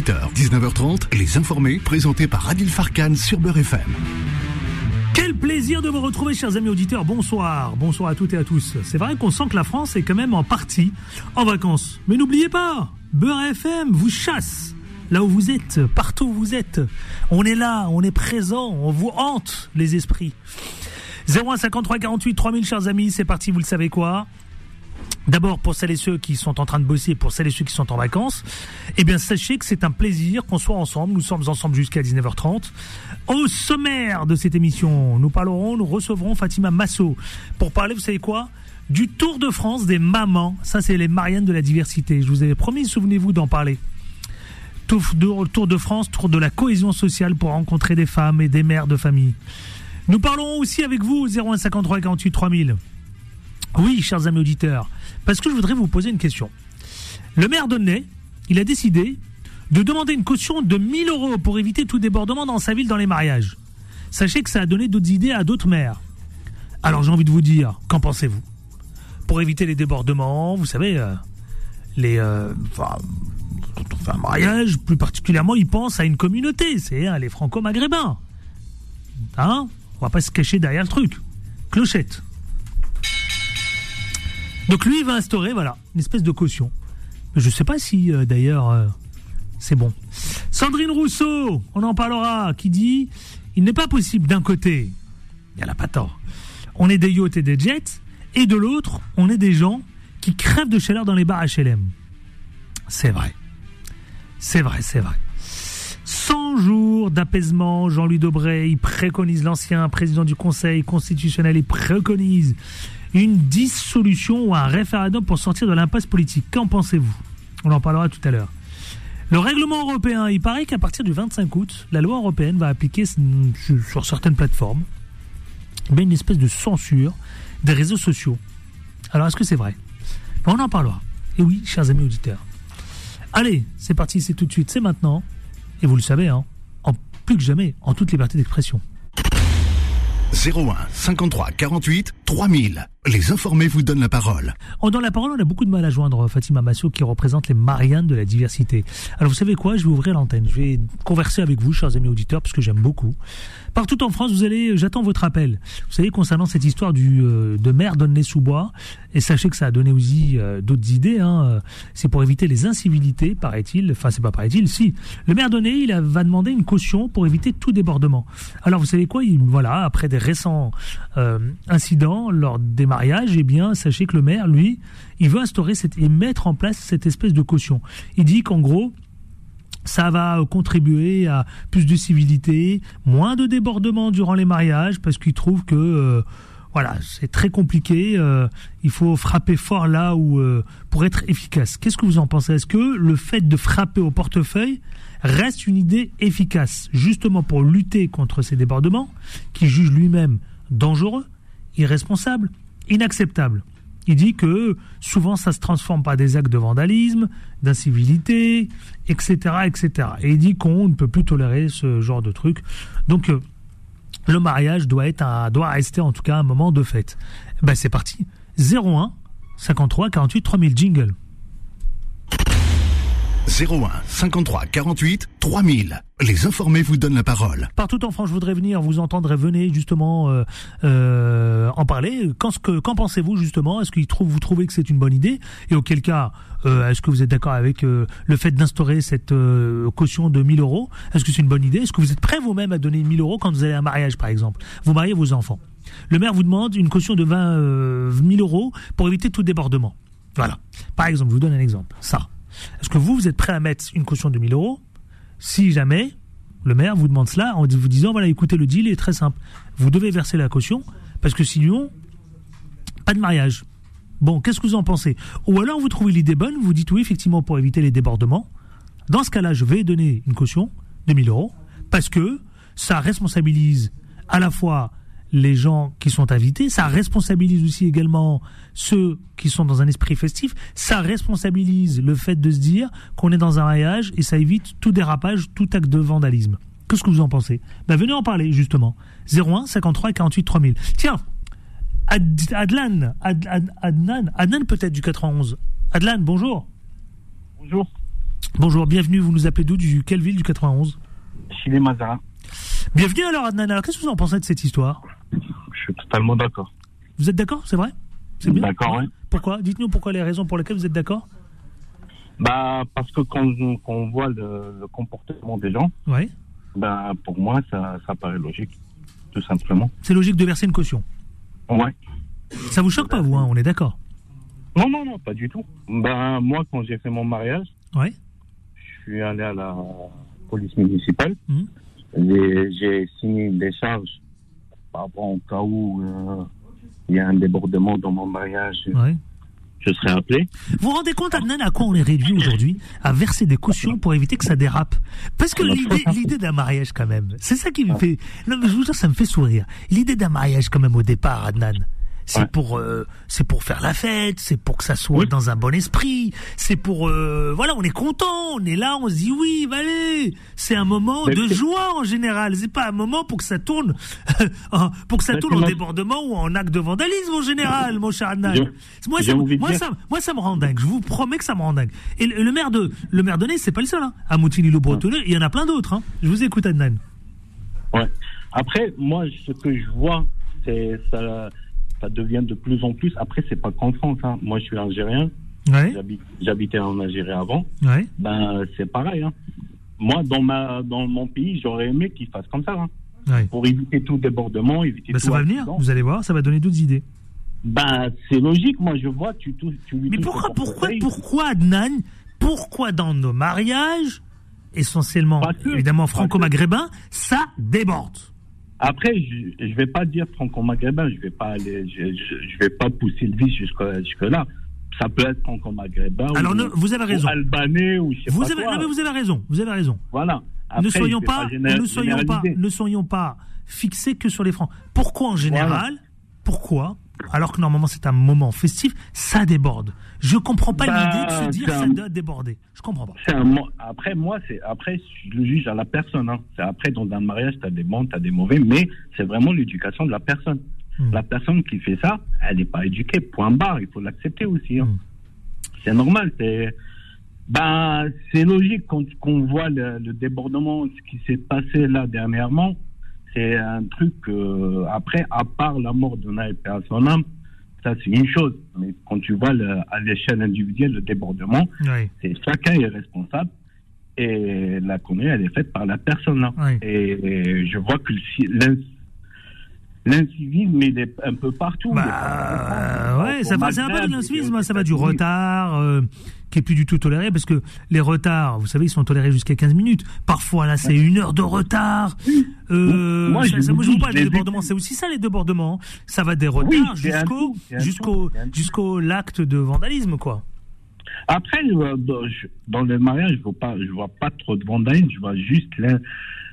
18h, 19h30, Les Informés, présentés par Adil Farkan sur Beurre FM. Quel plaisir de vous retrouver, chers amis auditeurs. Bonsoir, bonsoir à toutes et à tous. C'est vrai qu'on sent que la France est quand même en partie en vacances. Mais n'oubliez pas, Beurre FM vous chasse là où vous êtes, partout où vous êtes. On est là, on est présent, on vous hante les esprits. 0153 48 3000, chers amis, c'est parti, vous le savez quoi? D'abord, pour celles et ceux qui sont en train de bosser, pour celles et ceux qui sont en vacances, eh bien, sachez que c'est un plaisir qu'on soit ensemble. Nous sommes ensemble jusqu'à 19h30. Au sommaire de cette émission, nous parlerons, nous recevrons Fatima Masso pour parler, vous savez quoi? Du Tour de France des mamans. Ça, c'est les Mariannes de la diversité. Je vous avais promis, souvenez-vous d'en parler. Tour de, France, Tour de la cohésion sociale pour rencontrer des femmes et des mères de famille. Nous parlerons aussi avec vous 0153 48 3000. Oui, chers amis auditeurs, parce que je voudrais vous poser une question. Le maire d'Aulnay, il a décidé de demander une caution de 1000 euros pour éviter tout débordement dans sa ville dans les mariages. Sachez que ça a donné d'autres idées à d'autres maires. Alors j'ai envie de vous dire, qu'en pensez-vous? Pour éviter les débordements, vous savez, euh, les... Euh, enfin, un mariage, plus particulièrement, ils pensent à une communauté, c'est hein, les franco-maghrébins. Hein? On va pas se cacher derrière le truc. Clochette. Donc lui, il va instaurer, voilà, une espèce de caution. Je ne sais pas si, euh, d'ailleurs, euh, c'est bon. Sandrine Rousseau, on en parlera, qui dit, il n'est pas possible d'un côté, il y a la pas tort, on est des yachts et des jets, et de l'autre, on est des gens qui crèvent de chaleur dans les bars HLM. C'est vrai. C'est vrai, c'est vrai. 100 jours d'apaisement, Jean-Louis Debré, il préconise l'ancien président du Conseil constitutionnel, il préconise une dissolution ou un référendum pour sortir de l'impasse politique. Qu'en pensez-vous? On en parlera tout à l'heure. Le règlement européen, il paraît qu'à partir du 25 août, la loi européenne va appliquer sur certaines plateformes une espèce de censure des réseaux sociaux. Alors, est-ce que c'est vrai? On en parlera. Et oui, chers amis auditeurs. Allez, c'est parti, c'est tout de suite, c'est maintenant. Et vous le savez, hein, plus que jamais, en toute liberté d'expression. 01 53 48 3000. Les informés vous donnent la parole. En donnant la parole, on a beaucoup de mal à joindre Fatima Massou qui représente les Mariannes de la diversité. Alors vous savez quoi? Je vais ouvrir l'antenne. Je vais converser avec vous, chers amis auditeurs, parce que j'aime beaucoup. Partout en France, vous allez, j'attends votre appel. Vous savez, concernant cette histoire du, euh, de maire d'Aulnay-sous-Bois, et sachez que ça a donné aussi euh, d'autres idées, hein, c'est pour éviter les incivilités, paraît-il, enfin c'est pas paraît-il, si. Le maire d'Aulnay, il va demander une caution pour éviter tout débordement. Alors vous savez quoi? Il, Voilà, après des récents euh, incidents lors des mariages, eh bien, sachez que le maire, lui, il veut instaurer et mettre en place cette espèce de caution. Il dit qu'en gros, ça va contribuer à plus de civilité, moins de débordements durant les mariages, parce qu'il trouve que euh, voilà, c'est très compliqué. Euh, il faut frapper fort là où euh, pour être efficace. Qu'est-ce que vous en pensez? Est-ce que le fait de frapper au portefeuille reste une idée efficace, justement pour lutter contre ces débordements, qui juge lui-même dangereux, irresponsable, inacceptable il dit que souvent ça se transforme par des actes de vandalisme, d'incivilité, etc., etc. Et il dit qu'on ne peut plus tolérer ce genre de truc. Donc euh, le mariage doit être un, doit rester en tout cas un moment de fête. Ben c'est parti. 01 53 48 3000 jingle. 01 53 48 3000. Les informés vous donnent la parole. Partout en France, je voudrais venir vous entendre. Venez justement euh, euh, en parler. Qu'en qu pensez-vous justement? Est-ce que vous trouvez que c'est une bonne idée? Et auquel cas, euh, est-ce que vous êtes d'accord avec euh, le fait d'instaurer cette euh, caution de 1000 euros? Est-ce que c'est une bonne idée? Est-ce que vous êtes prêt vous-même à donner 1000 euros quand vous allez à un mariage, par exemple? Vous mariez vos enfants. Le maire vous demande une caution de 20 000 euros pour éviter tout débordement. Voilà. Par exemple, je vous donne un exemple. Ça. Est-ce que vous, vous êtes prêt à mettre une caution de 1000 euros si jamais le maire vous demande cela en vous disant voilà, écoutez, le deal est très simple. Vous devez verser la caution parce que sinon, pas de mariage. Bon, qu'est-ce que vous en pensez? Ou alors vous trouvez l'idée bonne, vous dites oui, effectivement, pour éviter les débordements. Dans ce cas-là, je vais donner une caution de 1000 euros parce que ça responsabilise à la fois les gens qui sont invités, ça responsabilise aussi également ceux qui sont dans un esprit festif, ça responsabilise le fait de se dire qu'on est dans un mariage et ça évite tout dérapage, tout acte de vandalisme. Qu'est-ce que vous en pensez? Ben Venez en parler justement. 01 53 48 3000. Tiens, Adlan, Adnan, Adnan peut-être du 91. Adlan, bonjour. Bonjour. Bonjour, bienvenue. Vous nous appelez d'où? Du quelle ville du 91 Chili Mazara. Bienvenue alors Adnan. Alors qu'est-ce que vous en pensez de cette histoire? Je suis totalement d'accord. Vous êtes d'accord C'est vrai? C'est bien D'accord, oui. Pourquoi? Dites-nous pourquoi les raisons pour lesquelles vous êtes d'accord Bah, parce que quand, on- quand on voit le, le comportement des gens, Oui. bah, pour moi, ça, ça paraît logique, tout simplement. C'est logique de verser une caution. Ouais. Ça vous choque pas vous hein On est d'accord? Non, non, non, pas du tout. Bah, moi, quand j'ai fait mon mariage, Oui. je suis allé à la police municipale. J'ai- J'ai signé une décharge par rapport au cas où euh, il y a un débordement dans mon mariage. Ouais. Je serai appelé. Vous vous rendez compte, Adnan, à quoi on est réduit aujourd'hui À verser des cautions pour éviter que ça dérape? Parce que l'idée, l'idée d'un mariage, quand même, c'est ça qui me fait. Non, mais je vous jure, ça me fait sourire. L'idée d'un mariage, quand même, au départ, Adnan. C'est Ouais. pour, euh, c'est pour faire la fête, c'est pour que ça soit Oui. dans un bon esprit, c'est pour, euh, voilà, on est content, on est là, on se dit oui, allez, c'est un moment Mais de joie en général, c'est pas un moment pour que ça tourne, en- pour que ça tourne en débordement ou en acte de vandalisme en général, mon cher Adnan. Moi, ça, moi, ça, moi, ça me rend dingue. Je vous promets que ça me rend dingue. Et le, le maire de, le maire de Nice, c'est pas le seul. Hein. À le Bretonneux, il y en a plein d'autres. Hein. Je vous écoute, Adnan. Ouais. Après, moi, ce que je vois, c'est ça, ça devient de plus en plus. Après, c'est pas qu'en France. Hein. Moi, je suis algérien. Ouais, J'habitais en Algérie avant. ouais. Ben, c'est pareil. Hein. Moi, dans ma, dans mon pays, j'aurais aimé qu'ils fassent comme ça, hein. ouais. pour éviter tout débordement, éviter Bah, tout ça va venir. Vous allez voir, ça va donner d'autres idées. Ben, c'est logique. Moi, je vois, tu, tu Mais pourquoi, pourquoi, pourquoi, Adnan Pourquoi dans nos mariages, essentiellement, évidemment franco-maghrébins, ça déborde? Après, je, je vais pas dire franco-maghrébin. Je vais pas aller, je, je, je vais pas pousser le vice jusque, jusque là. Ça peut être franco-maghrébin. Alors, ou, ne- vous avez raison. Ou albanais ou je sais Vous pas avez, quoi. non, mais vous avez raison. Vous avez raison. Voilà. Après, ne soyons pas, géné- ne soyons pas, ne soyons pas fixés que sur les francs. Pourquoi en général Pourquoi alors que normalement c'est un moment festif, ça déborde. Je comprends pas Bah, l'idée de se dire c'est ça un- doit déborder. Je comprends pas. Un après, moi, c'est après, je le juge à la personne. Hein. C'est après, dans un mariage, tu as des bons, tu as des mauvais, mais c'est vraiment l'éducation de la personne. Hmm. La personne qui fait ça, elle n'est pas éduquée, point barre. Il faut l'accepter aussi. hein. Hmm. C'est normal. C'est ben, c'est logique quand qu'on voit le, le débordement, ce qui s'est passé là dernièrement. C'est un truc, euh, après, à part la mort de Naïf et à son âme, ça c'est une chose. Mais quand tu vois le- à l'échelle individuelle le débordement, c'est chacun est responsable et la connerie elle est faite par la personne là. Ouais. Et je vois que le ci- l'in- l'incivisme il est un peu partout. Bah, ouais, ça va, c'est un peu de l'incivisme, ça va du retard, euh, qui est plus du tout toléré, parce que les retards, vous savez, ils sont tolérés jusqu'à 15 minutes. Parfois, là, c'est une heure de retard. Euh, Moi, ça, je ça, vous moi, je dis, parle des débordements, c'est aussi ça, les débordements. Ça va des retards un jusqu'au, jusqu'au, jusqu'au l'acte de vandalisme, quoi. Après, euh, dans, le mariage, je je vois pas trop de vandalisme, je vois juste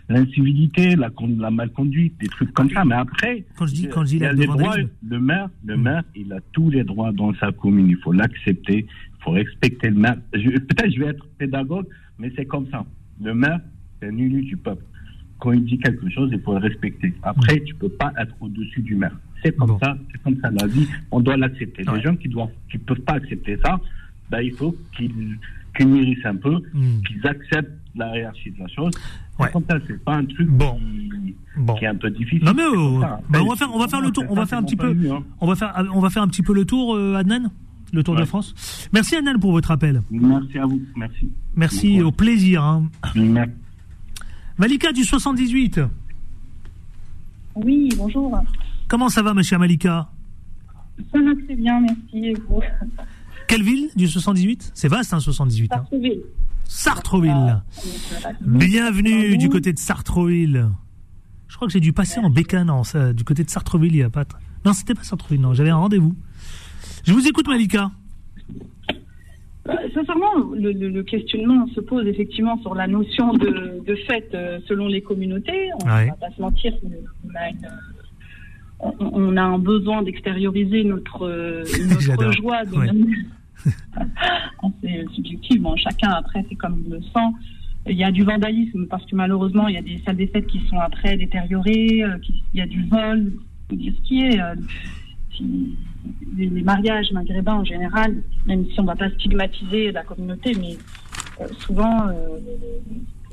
l'incivilité, la, la malconduite, des trucs comme ça. Mais après, Quand je dis, quand je dis il a les droits, le maire, le Hmm. maire, il a tous les droits dans sa commune. Il faut l'accepter, il faut respecter le maire. Peut-être je vais être pédagogue, mais c'est comme ça. Le maire, c'est un élu du peuple. Quand il dit quelque chose, il faut le respecter. Après, tu peux pas être au-dessus du maire. C'est comme Bon. ça, c'est comme ça la vie. On doit l'accepter. Ouais. Les gens qui doivent, qui peuvent pas accepter ça, ben, il faut qu'ils qu'ils mûrissent un peu, Hmm. qu'ils acceptent la hiérarchie de la chose. C'est Ouais. comme ça, c'est pas un truc Bon. qui, Bon. qui est un peu difficile. Non mais euh, ça. bah, on va faire on va faire le tour, on va faire un petit peu de hein. on va faire on va faire un petit peu le tour euh, Adnan, le tour de Ouais. France. Merci Adnan pour votre appel. Merci à vous. Merci. Merci au plaisir hein. Merci. Malika du 78. Oui, bonjour. Comment ça va ma chère Malika? Ça va très bien, merci. Et vous? Quelle ville du 78 C'est vaste hein 78 hein. Sartreville. Bienvenue du côté de Sartreville. Je crois que j'ai dû passer en bécane non, ça, du côté de Sartreville il y a pas Non, c'était pas Sartreville non, j'avais un rendez-vous. Je vous écoute Malika. Euh, Sincèrement, le, le- le questionnement se pose effectivement sur la notion de, de fête euh, selon les communautés. On Ouais. va pas se mentir, on a, une- on- on a un besoin d'extérioriser notre, euh, notre joie. De Ouais. c'est subjectif. Bon, chacun après, c'est comme il le sent. Il y a du vandalisme parce que malheureusement, il y a des salles des fêtes qui sont après détériorées. euh, il y a du vol. Faut dire ce qui est. euh, les, mariages maghrébins en général, même si on ne va pas stigmatiser la communauté, mais euh, souvent,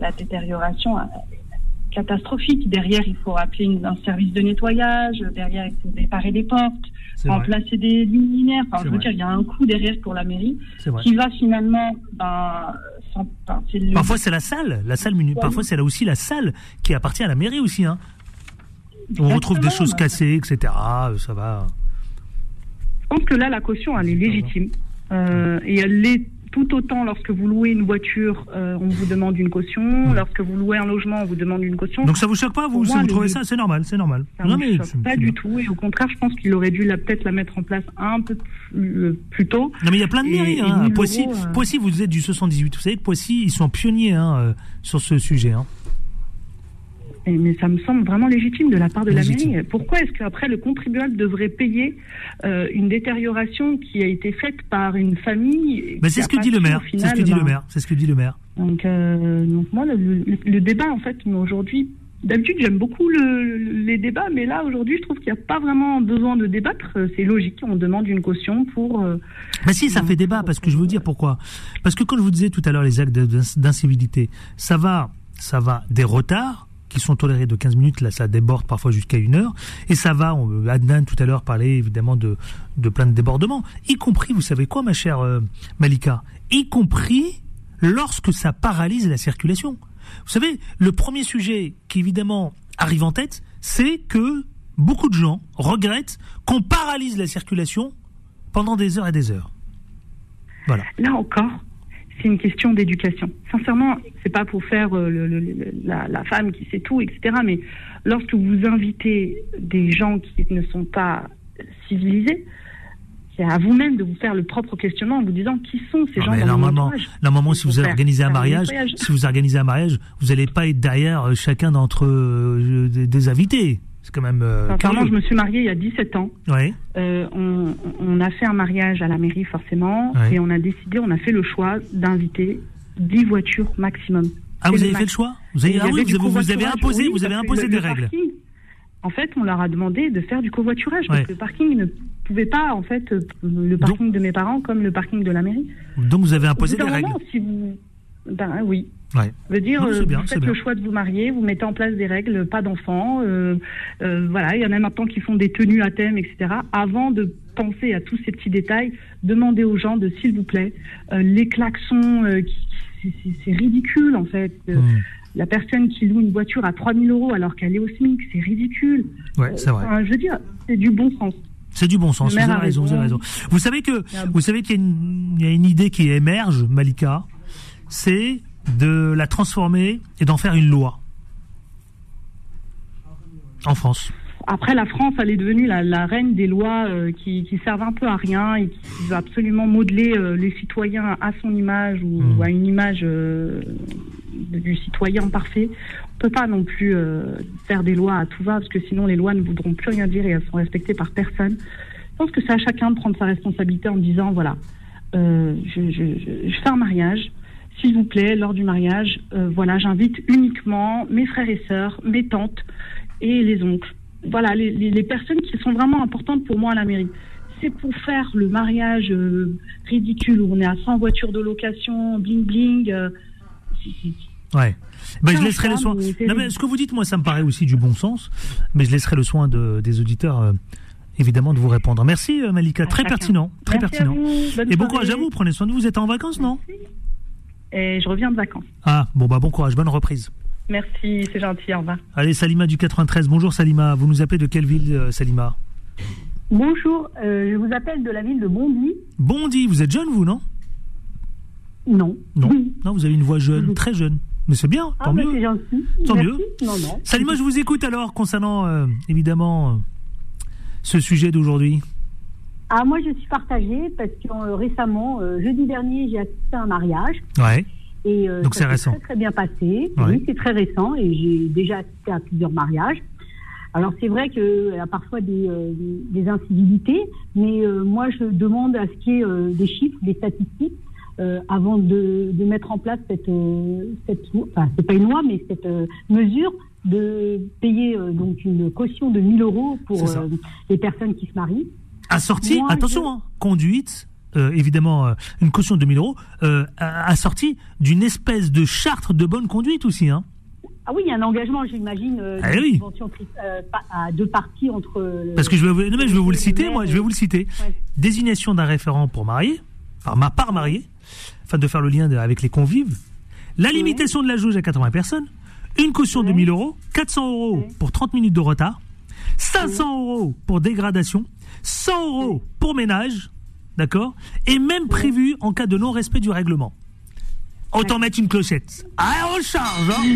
la détérioration catastrophique. Derrière, il faut appeler un service de nettoyage. Derrière, il faut réparer des portes. Remplacer des luminaires. Enfin, je veux vrai. dire, il y a un coût derrière pour la mairie qui va finalement, sans- le- Parfois c'est la salle, la salle Ouais. Parfois c'est là aussi la salle qui appartient à la mairie aussi. Hein. On retrouve des choses cassées, etc. euh, Ça va. Je pense que là, la caution, elle est légitime. Euh, et elle l'est tout autant lorsque vous louez une voiture, euh, on vous demande une caution. Ouais. Lorsque vous louez un logement, on vous demande une caution. Donc ça vous choque pas vous si vous trouvez ça C'est normal, c'est normal. Ça non mais choque pas du bien. tout. Et au contraire, je pense qu'il aurait dû la- peut-être la mettre en place un peu plus, euh, plus tôt. Non mais il y a plein de mairies. hein. 1000 Poissy, euros, euh. Poissy, vous êtes du 78. Vous savez que Poissy, ils sont pionniers hein, sur ce sujet. Hein. Mais ça me semble vraiment légitime de la part de Légitime. la mairie. Pourquoi est-ce qu'après le contribuable devrait payer euh, une détérioration qui a été faite par une famille Mais qui c'est ce que dit le maire. C'est ce que dit le ben, maire. C'est ce que dit le maire. Donc, euh, donc moi, le, le- le débat, en fait, aujourd'hui, d'habitude, j'aime beaucoup le- les débats, mais là, aujourd'hui, je trouve qu'il n'y a pas vraiment besoin de débattre. Euh, C'est logique, on demande une caution pour... euh, Mais si, ça fait débat, parce que je vais vous dire pourquoi. Parce que quand je vous disais tout à l'heure les actes d'incivilité, ça va, ça va des retards qui sont tolérés de 15 minutes, là ça déborde parfois jusqu'à une heure, et ça va, on, Adnan tout à l'heure parlait évidemment de, plein de débordements, y compris, vous savez quoi ma chère euh, Malika, y compris lorsque ça paralyse la circulation. Vous savez, le premier sujet qui évidemment arrive en tête, c'est que beaucoup de gens regrettent qu'on paralyse la circulation pendant des heures et des heures. Voilà. Là encore, c'est une question d'éducation. Sincèrement, c'est pas pour faire euh, le- le- le- la, la femme qui sait tout, etc. Mais lorsque vous invitez des gens qui ne sont pas civilisés, c'est à vous-même de vous faire le propre questionnement en vous disant qui sont ces Non, gens mais dans normalement, normalement, si vous organisez un mariage, si vous organisez un mariage, vous n'allez pas être derrière euh, chacun d'entre euh, des, des invités. C'est quand même. Euh, je me suis mariée il y a 17 ans. Ouais. Euh, on, on a fait un mariage à la mairie forcément et on a décidé, on a fait le choix d'inviter 10 voitures maximum. Ah, vous avez fait le choix Vous avez, ah oui, vous avez, vous avez covoiturage, imposé, oui, vous avez imposé le- des le règles. parking, en fait, on leur a demandé de faire du covoiturage parce que le parking ne pouvait pas, en fait, euh, le parking de mes parents comme le parking de la mairie. Donc vous avez imposé des règles. moment, si vous, ben oui. Ouais. Je veux dire, Non, euh, bien, vous faites bien. le choix de vous marier, vous mettez en place des règles, pas d'enfants. euh, euh, voilà, il y en a maintenant qui font des tenues à thème, etc. Avant de penser à tous ces petits détails, demandez aux gens de, s'il vous plaît, les klaxons, c'est- ridicule en fait. Hmm. La personne qui loue une voiture à 3000 euros alors qu'elle est au SMIC, c'est ridicule. Ouais, c'est vrai. Enfin, je veux dire, c'est du bon sens. C'est du bon sens. Vous avez raison, vous avez raison. Vous savez que, vous savez qu'il y a une idée qui émerge, Malika, c'est de la transformer et d'en faire une loi en France. Après, la France, elle est devenue la, la reine des lois euh, qui, qui servent un peu à rien et qui veut absolument modeler euh, les citoyens à son image ou Mm. à une image euh, du citoyen parfait. On peut pas non plus faire des lois à tout va parce que sinon les lois ne voudront plus rien dire et elles sont respectées par personne. Je pense que c'est à chacun de prendre sa responsabilité en disant voilà, je, je- je- je fais un mariage. S'il vous plaît, lors du mariage, euh, voilà, j'invite uniquement mes frères et sœurs, mes tantes et les oncles. Voilà, les, les- les personnes qui sont vraiment importantes pour moi à la mairie. C'est pour faire le mariage euh, ridicule où on est à 100 voitures de location, bling bling. euh, Ouais. Ben, je laisserai le soin. Non, mais ce que vous dites, moi, ça me paraît aussi du bon sens. Mais je laisserai le soin de, des auditeurs, évidemment, de vous répondre. Merci, Malika. Très pertinent. Très Merci pertinent. Et bon courage à vous. Prenez soin de vous. Vous êtes en vacances, non? Et je reviens de vacances. Ah, bon, bah, bon courage. Bonne reprise. Merci, c'est gentil, au revoir. Allez, Salima du 93. Bonjour, Salima. Vous nous appelez de quelle ville, euh, Salima? Bonjour, euh, je vous appelle de la ville de Bondy. Bondy. Vous êtes jeune, vous, non? Non. Non. Non, vous avez une voix jeune, très jeune. Mais c'est bien, Ah, tant bah, mieux. c'est gentil. Tant Merci. mieux. Non, non. Salima, je vous écoute alors concernant, euh, évidemment, euh, ce sujet d'aujourd'hui. Ah, moi, je suis partagée parce que euh, récemment, euh, jeudi dernier, j'ai assisté à un mariage. Ouais. Et euh, Donc ça c'est s'est récent. très, très bien passé. Ouais. Oui, c'est très récent et j'ai déjà assisté à plusieurs mariages. Alors, c'est vrai qu'il y a parfois des, euh, des, incivilités, mais euh, moi, je demande à ce qu'il y ait euh, des chiffres, des statistiques. euh, avant de, de mettre en place cette, euh, cette enfin c'est pas une loi mais cette euh, mesure de payer euh, donc une caution de 1000 euros pour euh, les personnes qui se marient. Assorti, Moi, attention, hein, conduite euh, évidemment euh, une caution de 2000 euros, euh, assortie d'une espèce de charte de bonne conduite aussi. Hein. Ah oui, il y a un engagement, j'imagine, euh, Ah oui. à deux parties entre. Parce que je vais vous, non, mais je vais vous le citer, moi, je vais vous le citer. Ouais. Désignation d'un référent pour marier, par ma part marié, afin de faire le lien de- avec les convives. La limitation de la jauge à 80 personnes. Une caution de Ouais. 1000 euros. 400 euros pour 30 minutes de retard. 500 euros pour dégradation. 100 euros pour ménage. D'accord Et même prévu en cas de non-respect du règlement. Autant mettre une clochette. Ah, on charge, hein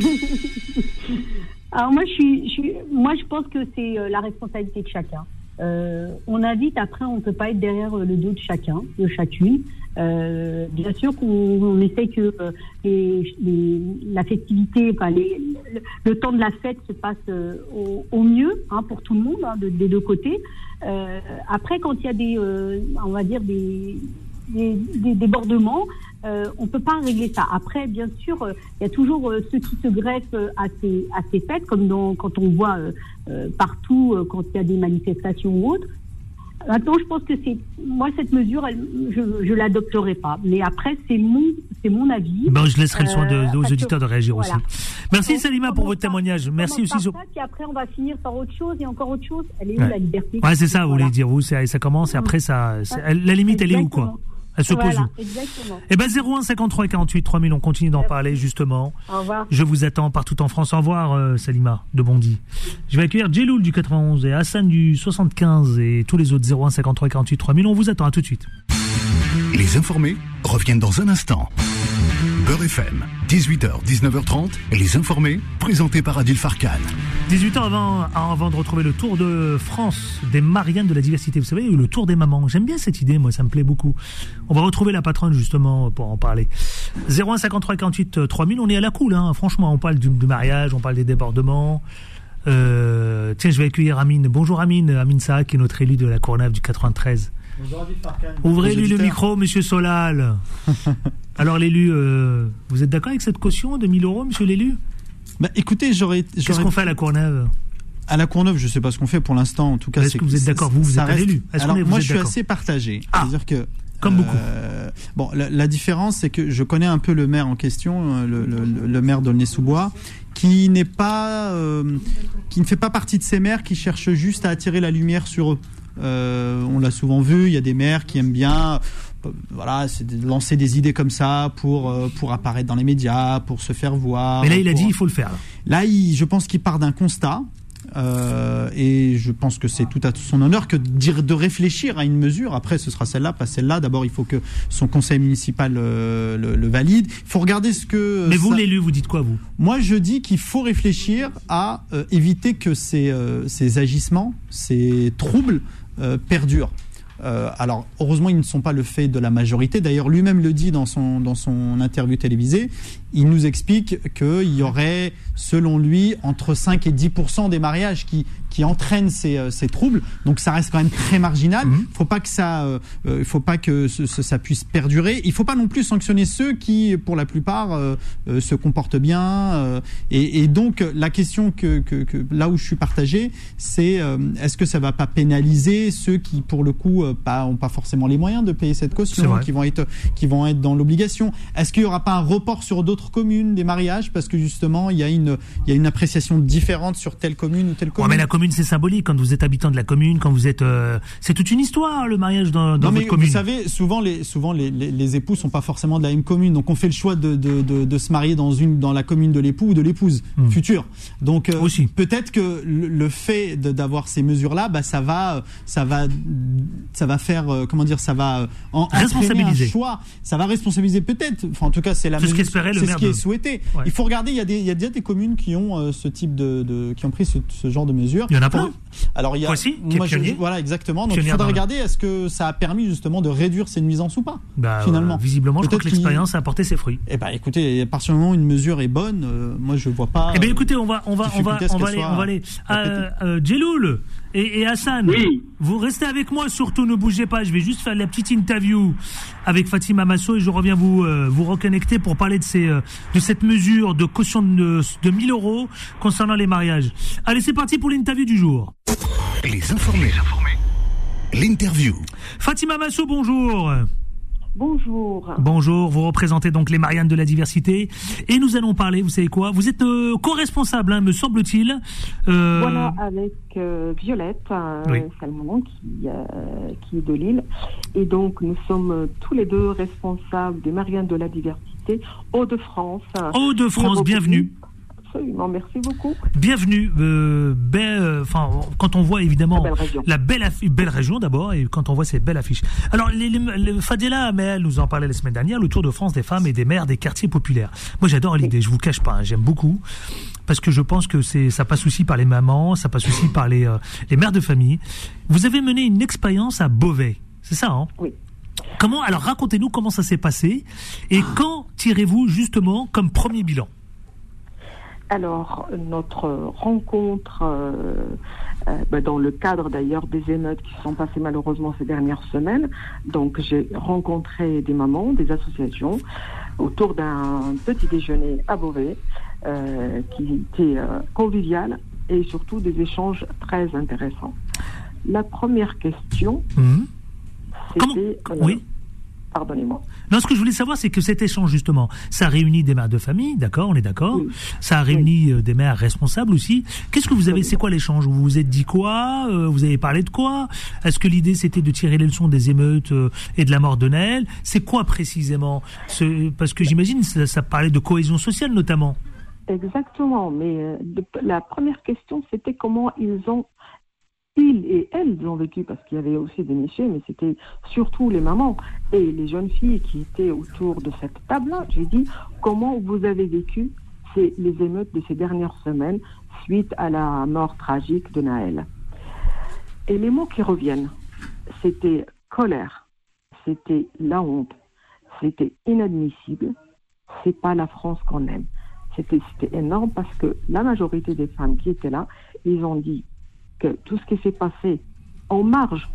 Alors moi, je suis, moi, je pense que c'est euh, la responsabilité de chacun. Euh, on invite, après, on ne peut pas être derrière euh, le dos de chacun, de chacune. Euh, bien sûr qu'on on essaie que euh, les, les- la festivité, enfin, les- le, temps de la fête se passe euh, au, mieux hein, pour tout le monde, hein, de- des deux côtés. Après, quand il y a des, on va dire des, des, des débordements, euh, on peut pas régler ça. Après, bien sûr, euh, il y a toujours euh, ceux qui se greffent euh, à ces, à ces fêtes, comme dans, quand on voit partout quand il y a des manifestations ou autres. Maintenant, je pense que c'est moi cette mesure, elle, je je l'adopterai pas. Mais après, c'est mon c'est mon avis. Ben, je laisserai le soin de- aux auditeurs de réagir voilà. aussi. Merci Salima pour votre témoignage. Merci aussi. par ça, puis après, on va finir par autre chose et encore autre chose. Elle est où Ouais. la liberté Ouais, c'est ça, vous Voilà. voulez dire. Vous, c'est- ça commence et après, ça, la limite, elle est où, quoi? Elle se pose Voilà, où exactement. Eh ben, 01 53 48 3000, on continue d'en parler, justement. Au revoir. Je vous attends partout en France. Au revoir, euh, Salima de Bondy. Je vais accueillir Djeloul du 91 et Hassan du 75 et tous les autres 01 53 48 3000. On vous attend à tout de suite. Les informés reviennent dans un instant. Beurre FM, 18h, 19h30, Les informés, présentés par Adil Farkan. 18 ans avant, avant de retrouver le Tour de France des Mariannes de la diversité. Vous savez, le Tour des mamans. J'aime bien cette idée, moi, ça me plaît beaucoup. On va retrouver la patronne, justement, pour en parler. 01 53 48 3000, on est à la cool, hein. franchement. On parle du, mariage, on parle des débordements. Euh, tiens, je vais accueillir Amine. Bonjour Amine, Amine Saak, qui est notre élu de la Courneuve du 93. Ouvrez-lui le micro, monsieur Solal. Alors, l'élu, euh, vous êtes d'accord avec cette caution de 1000 euros, monsieur l'élu? Bah, écoutez, j'aurais. Qu'est-ce qu'on fait à la Courneuve? À la Courneuve, je sais pas ce qu'on fait pour l'instant. En tout cas, Est-ce c'est que vous êtes d'accord? Vous, vous êtes un reste- élu. Est-ce qu'on Alors, est- vous moi, êtes je suis assez partagé. Ah, C'est-à-dire que. comme beaucoup. euh, bon, la, la différence, c'est que je connais un peu le maire en question, euh, le, le- le- le maire d'Aulnay-sous-Bois, qui n'est pas, euh, qui ne fait pas partie de ces maires qui cherchent juste à attirer la lumière sur eux. Euh, on l'a souvent vu. Il y a des maires qui aiment bien. euh, Voilà, c'est de lancer des idées comme ça pour euh, pour apparaître dans les médias, pour se faire voir. Mais là, il a dit, il faut le faire. là. Il- je pense qu'il part d'un constat. euh, et je pense que c'est tout à son honneur que de dire de réfléchir à une mesure. Après, ce sera celle-là, pas celle-là. D'abord, il faut que son conseil municipal le, le valide. Il faut regarder ce que. Mais vous, ça- l'élu, vous dites quoi, vous? Moi, je dis qu'il faut réfléchir à euh, éviter que ces, euh, ces agissements, ces troubles euh, perdurent. Euh, alors, heureusement, ils ne sont pas le fait de la majorité. D'ailleurs, lui-même le dit dans son, dans son interview télévisée. Il nous explique qu'il y aurait, selon lui, entre 5 et 10% des mariages qui, qui entraînent ces, euh, ces troubles. Donc, ça reste quand même très marginal. Il Mhm. faut pas que ça, euh, euh, faut pas que ce- ce- ça puisse perdurer. Il faut pas non plus sanctionner ceux qui, pour la plupart, euh, euh, se comportent bien. et, et donc, la question que, que, que- là où je suis partagé, c'est est-ce que ça va pas pénaliser ceux qui, pour le coup, euh, pas, pas forcément les moyens de payer cette caution, qui vont être, qui vont être dans l'obligation? Est-ce qu'il y aura pas un report sur d'autres communes des mariages parce que justement, il y a une, il y a une appréciation différente sur telle commune ou telle Ouais, commune. mais la commune, c'est symbolique. Quand vous êtes habitant de la commune, quand vous êtes, euh, c'est toute une histoire le mariage dans, dans non mais votre commune. vous savez, souvent les souvent les, les, les époux sont pas forcément de la même commune, donc on fait le choix de, de, de, de se marier dans une dans la commune de l'époux ou de l'épouse Hmm. future. Donc euh, Aussi. peut-être que le, le fait d'avoir ces mesures là, bah ça va ça va ça va faire euh, comment dire ça va en, Responsabiliser. un choix, ça va responsabiliser peut-être. Enfin en tout cas c'est la C'est ce qu'espérait le ce qui est souhaité. Ouais. Il faut regarder, il y a des il y a déjà des communes qui ont euh, ce type de, de qui ont pris ce, ce genre de mesures. Il y en a plein. Alors il y a est moi, je- pionnier. voilà exactement. Donc il Pionnière faudra dans le- regarder est-ce que ça a permis justement de réduire ces nuisances ou pas. Bah, finalement. euh, visiblement, je crois que l'expérience a apporté ses fruits. Eh ben écoutez, à partir du moment où une mesure est bonne, euh, moi je vois pas. eh bien, euh, écoutez, on va, on va, on va, on va aller, on va aller. répétée. Et, et Hassan, Oui. vous restez avec moi. Surtout, ne bougez pas. Je vais juste faire la petite interview avec Fatima Masso et je reviens vous, euh, vous reconnecter pour parler de ces, euh, de cette mesure de caution de, de 1000 euros concernant les mariages. Allez, c'est parti pour l'interview du jour. Les informés. L'interview. Fatima Masso, bonjour. Bonjour. Bonjour, vous représentez donc les Mariannes de la diversité et nous allons parler, vous savez quoi Vous êtes euh, co-responsable, hein, me semble-t-il. Euh, voilà, avec euh, Violette Salmon qui, qui est de Lille. Et donc nous sommes tous les deux responsables des Mariannes de la diversité Hauts-de-France. Hauts-de-France, bienvenue. Absolument, merci beaucoup. Bienvenue. Euh, euh, enfin, quand on voit évidemment la belle, région. belle, région d'abord, et quand on voit ces belles affiches. Alors, les, les, Fadela mais elle nous en parlait la semaine dernière, le Tour de France des femmes et des mères des quartiers populaires. Moi, j'adore l'idée. Je vous cache pas, hein, j'aime beaucoup parce que je pense que c'est ça passe aussi par les mamans, ça passe aussi par les, euh, les mères de famille. Vous avez mené une expérience à Beauvais, c'est ça, hein? Oui. Comment alors racontez-nous comment ça s'est passé et quand tirez-vous justement comme premier bilan? Alors, notre rencontre, euh, euh, bah, dans le cadre d'ailleurs des émeutes qui se sont passées malheureusement ces dernières semaines, donc j'ai rencontré des mamans, des associations, autour d'un petit déjeuner à Beauvais, euh, qui était convivial et surtout des échanges très intéressants. La première question, mmh. c'était... oui Pardonnez-moi. Non, ce que je voulais savoir, c'est que cet échange, justement, ça réunit des mères de famille, d'accord, on est d'accord. Ça a réuni euh, des mères responsables aussi. Qu'est-ce que vous avez, c'est quoi l'échange? Vous vous êtes dit quoi? Euh, Vous avez parlé de quoi? Est-ce que l'idée, c'était de tirer les leçons des émeutes euh, et de la mort de Naël? C'est quoi précisément Parce que j'imagine, ça, ça parlait de cohésion sociale, notamment. Exactement, mais la première question, c'était comment ils ont ils et elles ont vécu, parce qu'il y avait aussi des messieurs, mais c'était surtout les mamans et les jeunes filles qui étaient autour de cette table-là. J'ai dit, comment vous avez vécu ces, les émeutes de ces dernières semaines suite à la mort tragique de Naël? Et les mots qui reviennent, c'était colère, c'était la honte, c'était inadmissible, c'est pas la France qu'on aime. C'était énorme parce que la majorité des femmes qui étaient là, ils ont dit que tout ce qui s'est passé en marge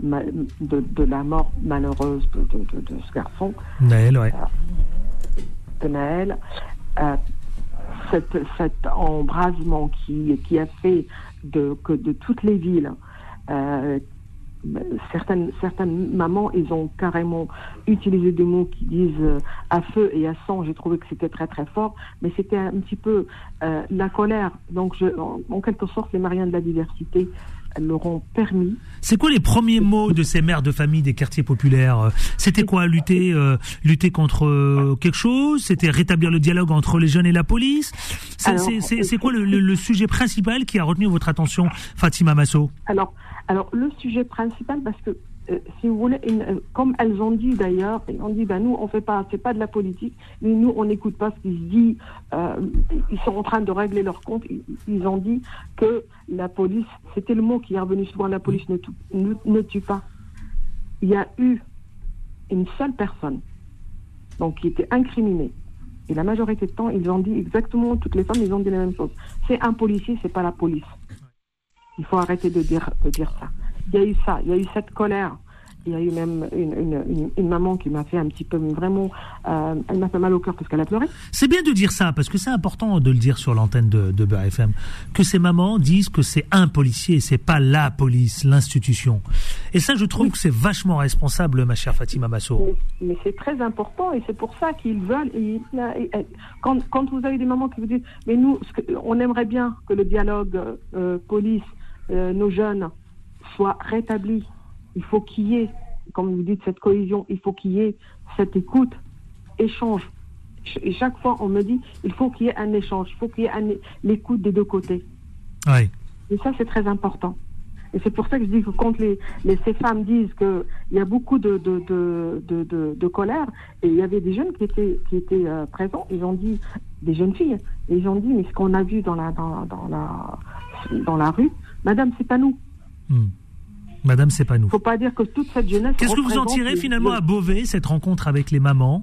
de, la mort malheureuse de, ce garçon, Naël, ouais. Euh, de Naël, euh, cet, embrasement qui, qui a fait de, que de toutes les villes euh, certaines, certaines mamans, ils ont carrément utilisé des mots qui disent euh, à feu et à sang. J'ai trouvé que c'était très très fort, mais c'était un petit peu euh, la colère. Donc, je, en, quelque sorte, les Mariens de la diversité leur ont permis. C'est quoi les premiers mots de ces mères de famille des quartiers populaires? C'était quoi? Lutter, euh, lutter contre quelque chose? C'était rétablir le dialogue entre les jeunes et la police? C'est quoi le, le, sujet principal qui a retenu votre attention, Fatima Masso? Alors, alors, le sujet principal, parce que, euh, si vous voulez, euh, comme elles ont dit d'ailleurs, on dit, ben nous, on fait pas, c'est pas de la politique, mais nous, on n'écoute pas ce qui se dit, euh, ils sont en train de régler leur compte, ils, ont dit que la police, c'était le mot qui est revenu souvent, la police ne, ne, ne tue pas. Il y a eu une seule personne, donc qui était incriminée. Et la majorité de temps, ils ont dit exactement, toutes les femmes, ils ont dit la même chose. C'est un policier, c'est pas la police. Il faut arrêter de dire, de dire ça. Il y a eu ça, il y a eu cette colère. Il y a eu même une, une, une, maman qui m'a fait un petit peu, vraiment, euh, elle m'a fait mal au cœur parce qu'elle a pleuré. C'est bien de dire ça, parce que c'est important de le dire sur l'antenne de, de BFM, que ces mamans disent que c'est un policier, c'est pas la police, l'institution. Et ça, je trouve que c'est vachement responsable, ma chère Fatima Masso. Mais, c'est très important, et c'est pour ça qu'ils veulent. Et, quand, quand, vous avez des mamans qui vous disent, mais nous, on aimerait bien que le dialogue euh, police euh, nos jeunes soient rétablis. Il faut qu'il y ait, comme vous dites, cette cohésion, il faut qu'il y ait cette écoute, échange. Et chaque fois, on me dit, il faut qu'il y ait un échange, il faut qu'il y ait l'écoute des deux côtés. Oui. Et ça, c'est très important. Et c'est pour ça que je dis que quand les, ces femmes disent qu'il y a beaucoup de, de, de, de, colère, et il y avait des jeunes qui étaient, qui étaient euh, présents, ils ont dit, des jeunes filles, et ils ont dit, mais ce qu'on a vu dans la, dans, dans la, dans la rue, Madame, c'est pas nous. Hmm. Madame, c'est pas nous. Faut pas dire que toute cette jeunesse. Qu'est-ce que vous en tirez finalement à Beauvais, cette rencontre avec les mamans?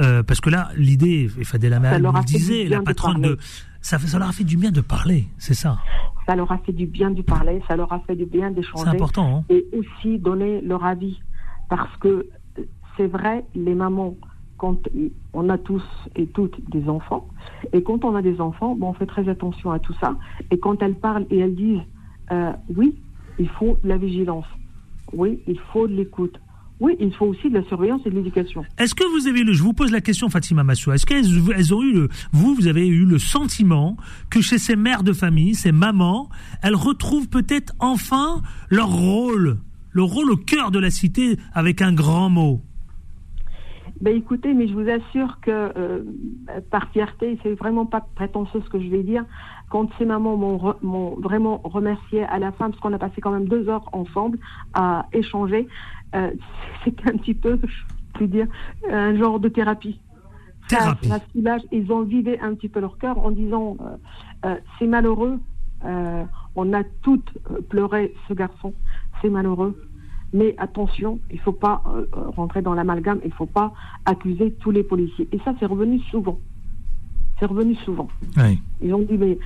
Euh, Parce que là, l'idée, et Fadela Mel nous disait, la patronne de. Ça, ça leur a fait du bien de parler, c'est ça? Ça leur a fait du bien de parler, ça leur a fait du bien d'échanger. C'est important. Hein et aussi donner leur avis. Parce que c'est vrai, les mamans, quand on a tous et toutes des enfants, et quand on a des enfants, bon, on fait très attention à tout ça. Et quand elles parlent et elles disent, euh, oui, il faut de la vigilance, oui, il faut de l'écoute, oui, il faut aussi de la surveillance et de l'éducation. Est-ce que vous avez le, je vous pose la question Fatima Massou, est-ce qu'elles elles ont eu le, vous, vous avez eu le sentiment que chez ces mères de famille, ces mamans, elles retrouvent peut-être enfin leur rôle, le rôle au cœur de la cité avec un grand mot? Ben écoutez, mais je vous assure que euh, par fierté, c'est vraiment pas prétentieux ce que je vais dire. Quand ces mamans m'ont vraiment remercié à la fin, parce qu'on a passé quand même deux heures ensemble à échanger, euh, c'est un petit peu, je puis dire, un genre de thérapie. Thérapie. ils ont vidé un petit peu leur cœur en disant euh, euh, c'est malheureux, on a toutes pleuré ce garçon, c'est malheureux. Mais attention, il ne faut pas rentrer dans l'amalgame, il ne faut pas accuser tous les policiers. Et ça, c'est revenu souvent. C'est revenu souvent. Ils ont dit, mais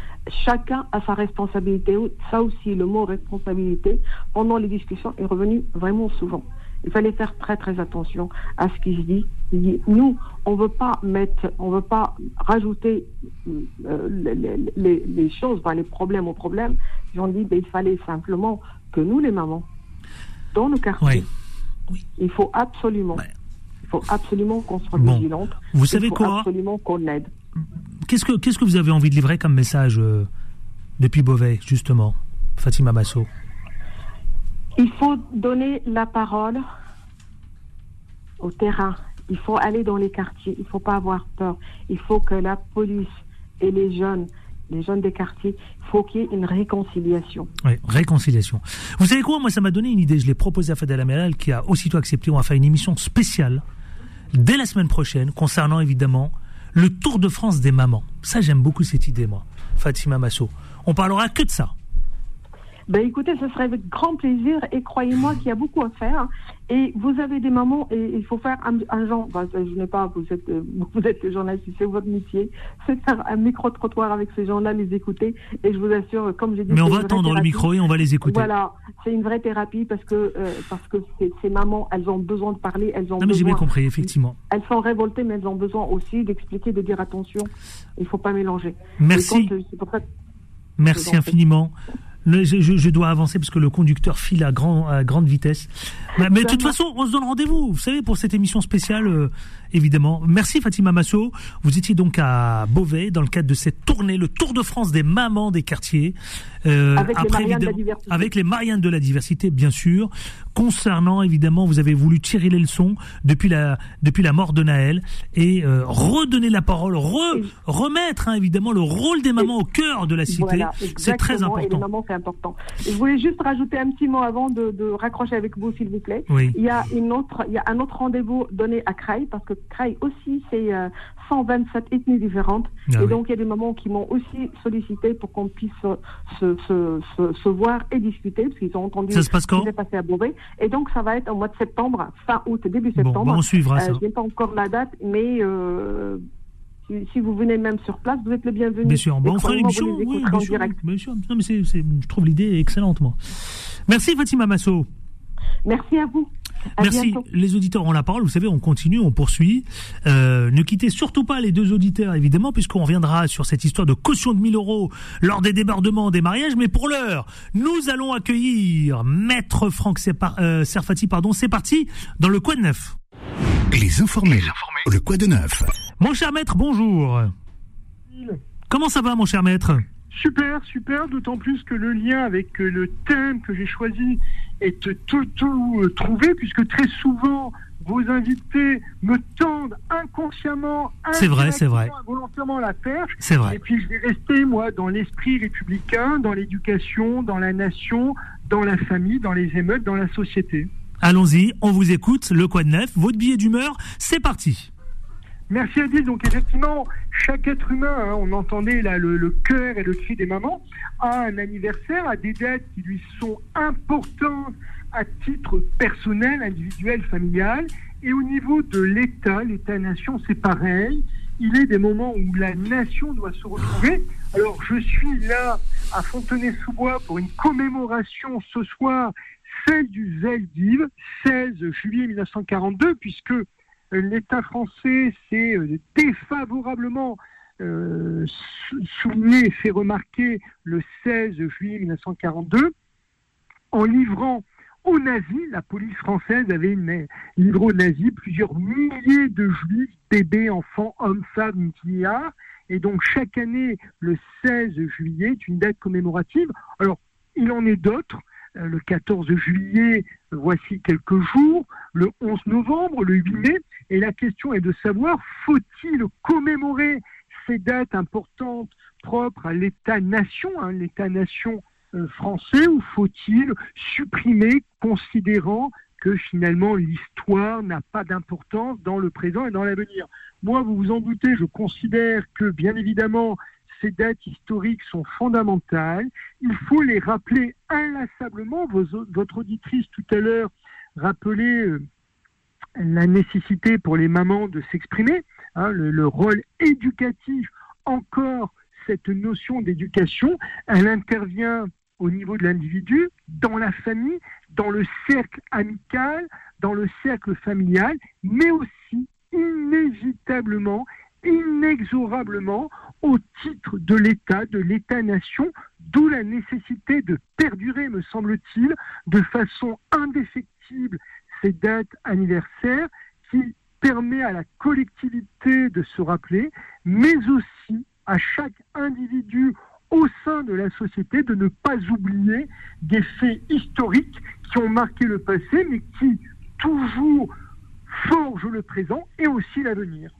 chacun a sa responsabilité. Ça aussi, le mot responsabilité, pendant les discussions, est revenu vraiment souvent. Il fallait faire très très attention à ce qui se dit. Nous, on veut pas mettre, on veut pas rajouter euh, les, choses, les problèmes aux problèmes. Ils ont dit, mais il fallait simplement que nous, les mamans, dans le quartier, il faut absolument, il faut absolument qu'on soit vigilante. Vous savez il faut Absolument qu'on aide. Qu'est-ce que, qu'est-ce que vous avez envie de livrer comme message euh, depuis Beauvais, justement, Fatima Basso? Il faut donner la parole au terrain. Il faut aller dans les quartiers. Il ne faut pas avoir peur. Il faut que la police et les jeunes, les jeunes des quartiers, il faut qu'il y ait une réconciliation. Oui, réconciliation. Vous savez quoi? Moi, ça m'a donné une idée. Je l'ai proposé à Fadel Améral, qui a aussitôt accepté. On va faire une émission spéciale dès la semaine prochaine concernant évidemment le Tour de France des mamans. Ça, j'aime beaucoup cette idée, moi, Fatima Masso. On parlera que de ça. Ben écoutez, ce serait avec grand plaisir et croyez-moi qu'il y a beaucoup à faire. Et vous avez des mamans et il faut faire un, genre, je n'ai pas, vous êtes, euh, vous êtes journaliste, c'est votre métier, c'est faire un micro-trottoir avec ces gens-là, les écouter. Et je vous assure, comme j'ai dit. Mais on va tendre le micro et on va les écouter. Voilà, c'est une vraie thérapie parce que, euh, parce que ces, mamans, elles ont besoin de parler, elles ont non, mais j'ai bien compris, effectivement. Elles sont révoltées, mais elles ont besoin aussi d'expliquer, de dire attention, il ne faut pas mélanger. Merci. Merci infiniment je, dois avancer parce que le conducteur file à, grand, à grande vitesse. Mais, de toute façon, on se donne rendez-vous, vous savez, pour cette émission spéciale, euh, évidemment. Merci Fatima Masso. Vous étiez donc à Beauvais dans le cadre de cette tournée, le Tour de France des mamans des quartiers. Euh, avec, les Mariannes de la diversité. avec les Mariannes de la diversité, bien sûr. Concernant, évidemment, vous avez voulu tirer les leçons depuis la, depuis la mort de Naël et euh, redonner la parole, remettre hein, évidemment le rôle des mamans au cœur de la cité. c'est très important. Et les mamans, c'est important. je voulais juste rajouter un petit mot avant de, de raccrocher avec vous, s'il vous plaît. Oui. Il y a une autre, il y a un autre rendez-vous donné à Creil parce que Creil aussi, c'est 127 euh, ethnies différentes. Ah et donc, il y a des mamans qui m'ont aussi sollicité pour qu'on puisse se, se, se, voir et discuter, parce qu'ils ont entendu ça se passe s'est passé à Beauvais. Et donc, ça va être au mois de septembre, fin août, début septembre. Bon, on suivra euh, ça. Je n'ai pas encore la date, mais euh, si, vous venez même sur place, vous êtes le bienvenu. Bien sûr, bon, on fera une émission, oui, bien, bien sûr. Non, mais je trouve l'idée excellente, moi. Merci Fatima Masso. Merci à vous. Merci. Les auditeurs ont la parole. Vous savez, on continue, on poursuit. Euh, ne quittez surtout pas les deux auditeurs, évidemment, puisqu'on reviendra sur cette histoire de caution de 1000 euros lors des débordements des mariages. Mais pour l'heure, nous allons accueillir Maître Franck euh, Serfati. Pardon, c'est parti dans le Quad Neuf. Les informés. Les informés. Le Quad de Neuf. Mon cher maître, bonjour. Comment ça va, mon cher maître? Super, super, d'autant plus que le lien avec euh, le thème que j'ai choisi est tout, tout euh, trouvé, puisque très souvent, vos invités me tendent inconsciemment, c'est vrai, c'est vrai, volontairement la perche. C'est vrai. Et puis je vais rester moi dans l'esprit républicain, dans l'éducation, dans la nation, dans la famille, dans les émeutes, dans la société. Allons-y, on vous écoute. Le quoi de neuf, votre billet d'humeur, c'est parti. Merci Adil. Donc effectivement, chaque être humain, hein, on entendait le, cœur et le cri des mamans, a un anniversaire, a des dates qui lui sont importantes à titre personnel, individuel, familial. Et au niveau de l'État, l'État-nation, c'est pareil. Il est des moments où la nation doit se retrouver. Alors je suis là à Fontenay-sous-Bois pour une commémoration ce soir, celle du Zeldiv, 16 juillet 1942, puisque l'État français s'est euh, défavorablement euh, soumis et fait remarquer le 16 juillet 1942 en livrant aux nazis. La police française avait livré aux nazis plusieurs milliers de juifs, bébés, enfants, hommes, femmes, milliards. Et donc chaque année, le 16 juillet est une date commémorative. Alors, il en est d'autres. Euh, le 14 juillet, voici quelques jours, le 11 novembre, le 8 mai. Et la question est de savoir, faut-il commémorer ces dates importantes propres à l'État-nation, hein, l'État-nation euh, français, ou faut-il supprimer, considérant que finalement l'histoire n'a pas d'importance dans le présent et dans l'avenir? Moi, vous vous en doutez, je considère que bien évidemment ces dates historiques sont fondamentales. Il faut les rappeler inlassablement. votre auditrice tout à l'heure rappelait euh, la nécessité pour les mamans de s'exprimer, hein, le, rôle éducatif, encore cette notion d'éducation, elle intervient au niveau de l'individu, dans la famille, dans le cercle amical, dans le cercle familial, mais aussi inévitablement, inexorablement au titre de l'État, de l'État-nation, d'où la nécessité de perdurer, me semble-t-il, de façon indéfectible ces dates anniversaires qui permet à la collectivité de se rappeler, mais aussi à chaque individu au sein de la société de ne pas oublier des faits historiques qui ont marqué le passé, mais qui toujours forgent le présent et aussi l'avenir.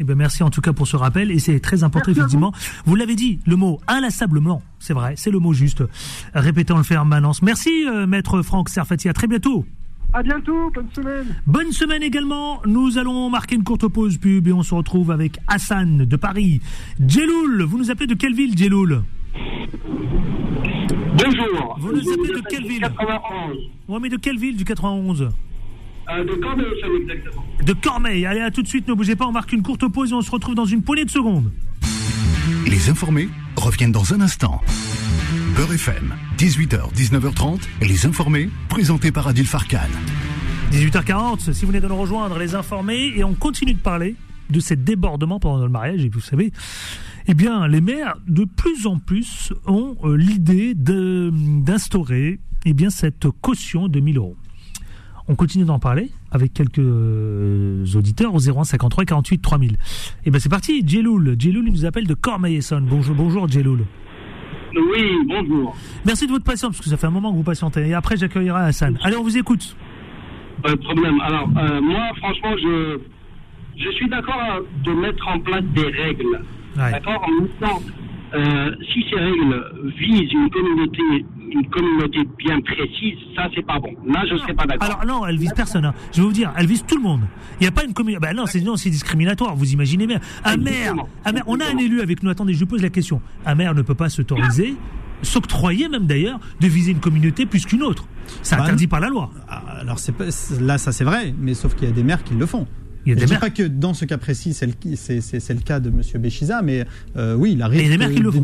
Eh ben merci en tout cas pour ce rappel et c'est très important effectivement. Vous, l'avez dit, le mot inlassablement, c'est vrai, c'est le mot juste. Répétons le fait en permanence. Merci euh, maître Franck Serfati, à très bientôt. À bientôt, bonne semaine. Bonne semaine également. Nous allons marquer une courte pause pub et on se retrouve avec Hassan de Paris. Djeloul, vous nous appelez de quelle ville Djeloul? Bonjour. Vous nous appelez de quelle ville? 91. Ouais, mais de quelle ville du 91 euh, de Cormeil, exactement. De Cormeil. Allez, à tout de suite, ne bougez pas, on marque une courte pause et on se retrouve dans une poignée de secondes. Les informés reviennent dans un instant. Beurre FM, 18h, 19h30, et les informés, présentés par Adil Farkan. 18h40, si vous venez de nous rejoindre, les informés, et on continue de parler de ces débordements pendant le mariage, et vous savez, eh bien, les maires, de plus en plus, ont euh, l'idée d'instaurer eh bien, cette caution de 1000 euros. On continue d'en parler avec quelques euh, auditeurs au 0153 48 3000. Et ben c'est parti, Djeloul. Djeloul, il nous appelle de Cormeil-Essonne. Bonjour, bonjour Djeloul. Oui, bonjour. Merci de votre patience, parce que ça fait un moment que vous patientez. Et après, j'accueillerai Hassan. Allez, on vous écoute. Pas de problème. Alors, euh, moi, franchement, je, je suis d'accord de mettre en place des règles. D'accord En même temps, euh, si ces règles visent une communauté une communauté bien précise, ça c'est pas bon. Là, je ne serais pas d'accord. Alors non, elle vise personne. Hein. Je vais vous dire, elle vise tout le monde. Il n'y a pas une communauté. Ben non, c'est non, c'est discriminatoire. Vous imaginez bien. Un maire, un maire, on a un élu avec nous. Attendez, je vous pose la question. Un maire ne peut pas s'autoriser s'octroyer même d'ailleurs de viser une communauté plus qu'une autre. C'est bah interdit par la loi. Alors c'est là ça c'est vrai, mais sauf qu'il y a des maires qui le font. Il je ne dis pas que dans ce cas précis, c'est le, le, cas de M. Béchiza, mais euh, oui, il arrive. Il y a des maires qui le font.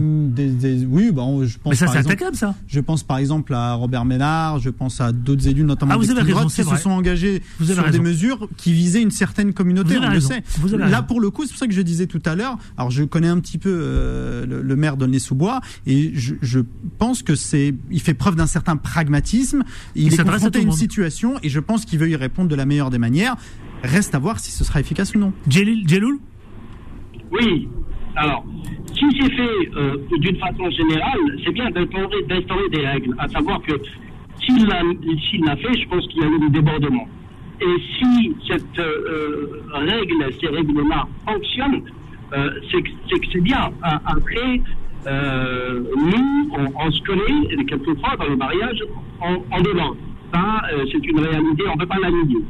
oui, bon, je pense. Mais ça, c'est attaquable, ça. Je pense par exemple à Robert Ménard, je pense à d'autres élus, notamment ah, vous avez raison, qui se sont engagés sur des mesures qui visaient une certaine communauté, on le sait. Là, pour le coup, c'est pour ça que je disais tout à l'heure. Alors, je connais un petit peu euh, le, maire de sous bois et je, je, pense que c'est, il fait preuve d'un certain pragmatisme. Il, il est confronté à une situation et je pense qu'il veut y répondre de la meilleure des manières. Reste à voir si ce sera efficace ou non. Djeloul Oui. Alors, si c'est fait euh, d'une façon générale, c'est bien d'instaurer des règles. À savoir que s'il l'a fait, je pense qu'il y a eu des débordements. Et si cette euh, règle, ces règles-là fonctionnent, euh, c'est que c'est bien. Après, nous, on, se connaît, quelquefois, dans le mariage, on, on demande. Ça, c'est une réalité, on ne peut pas la nier.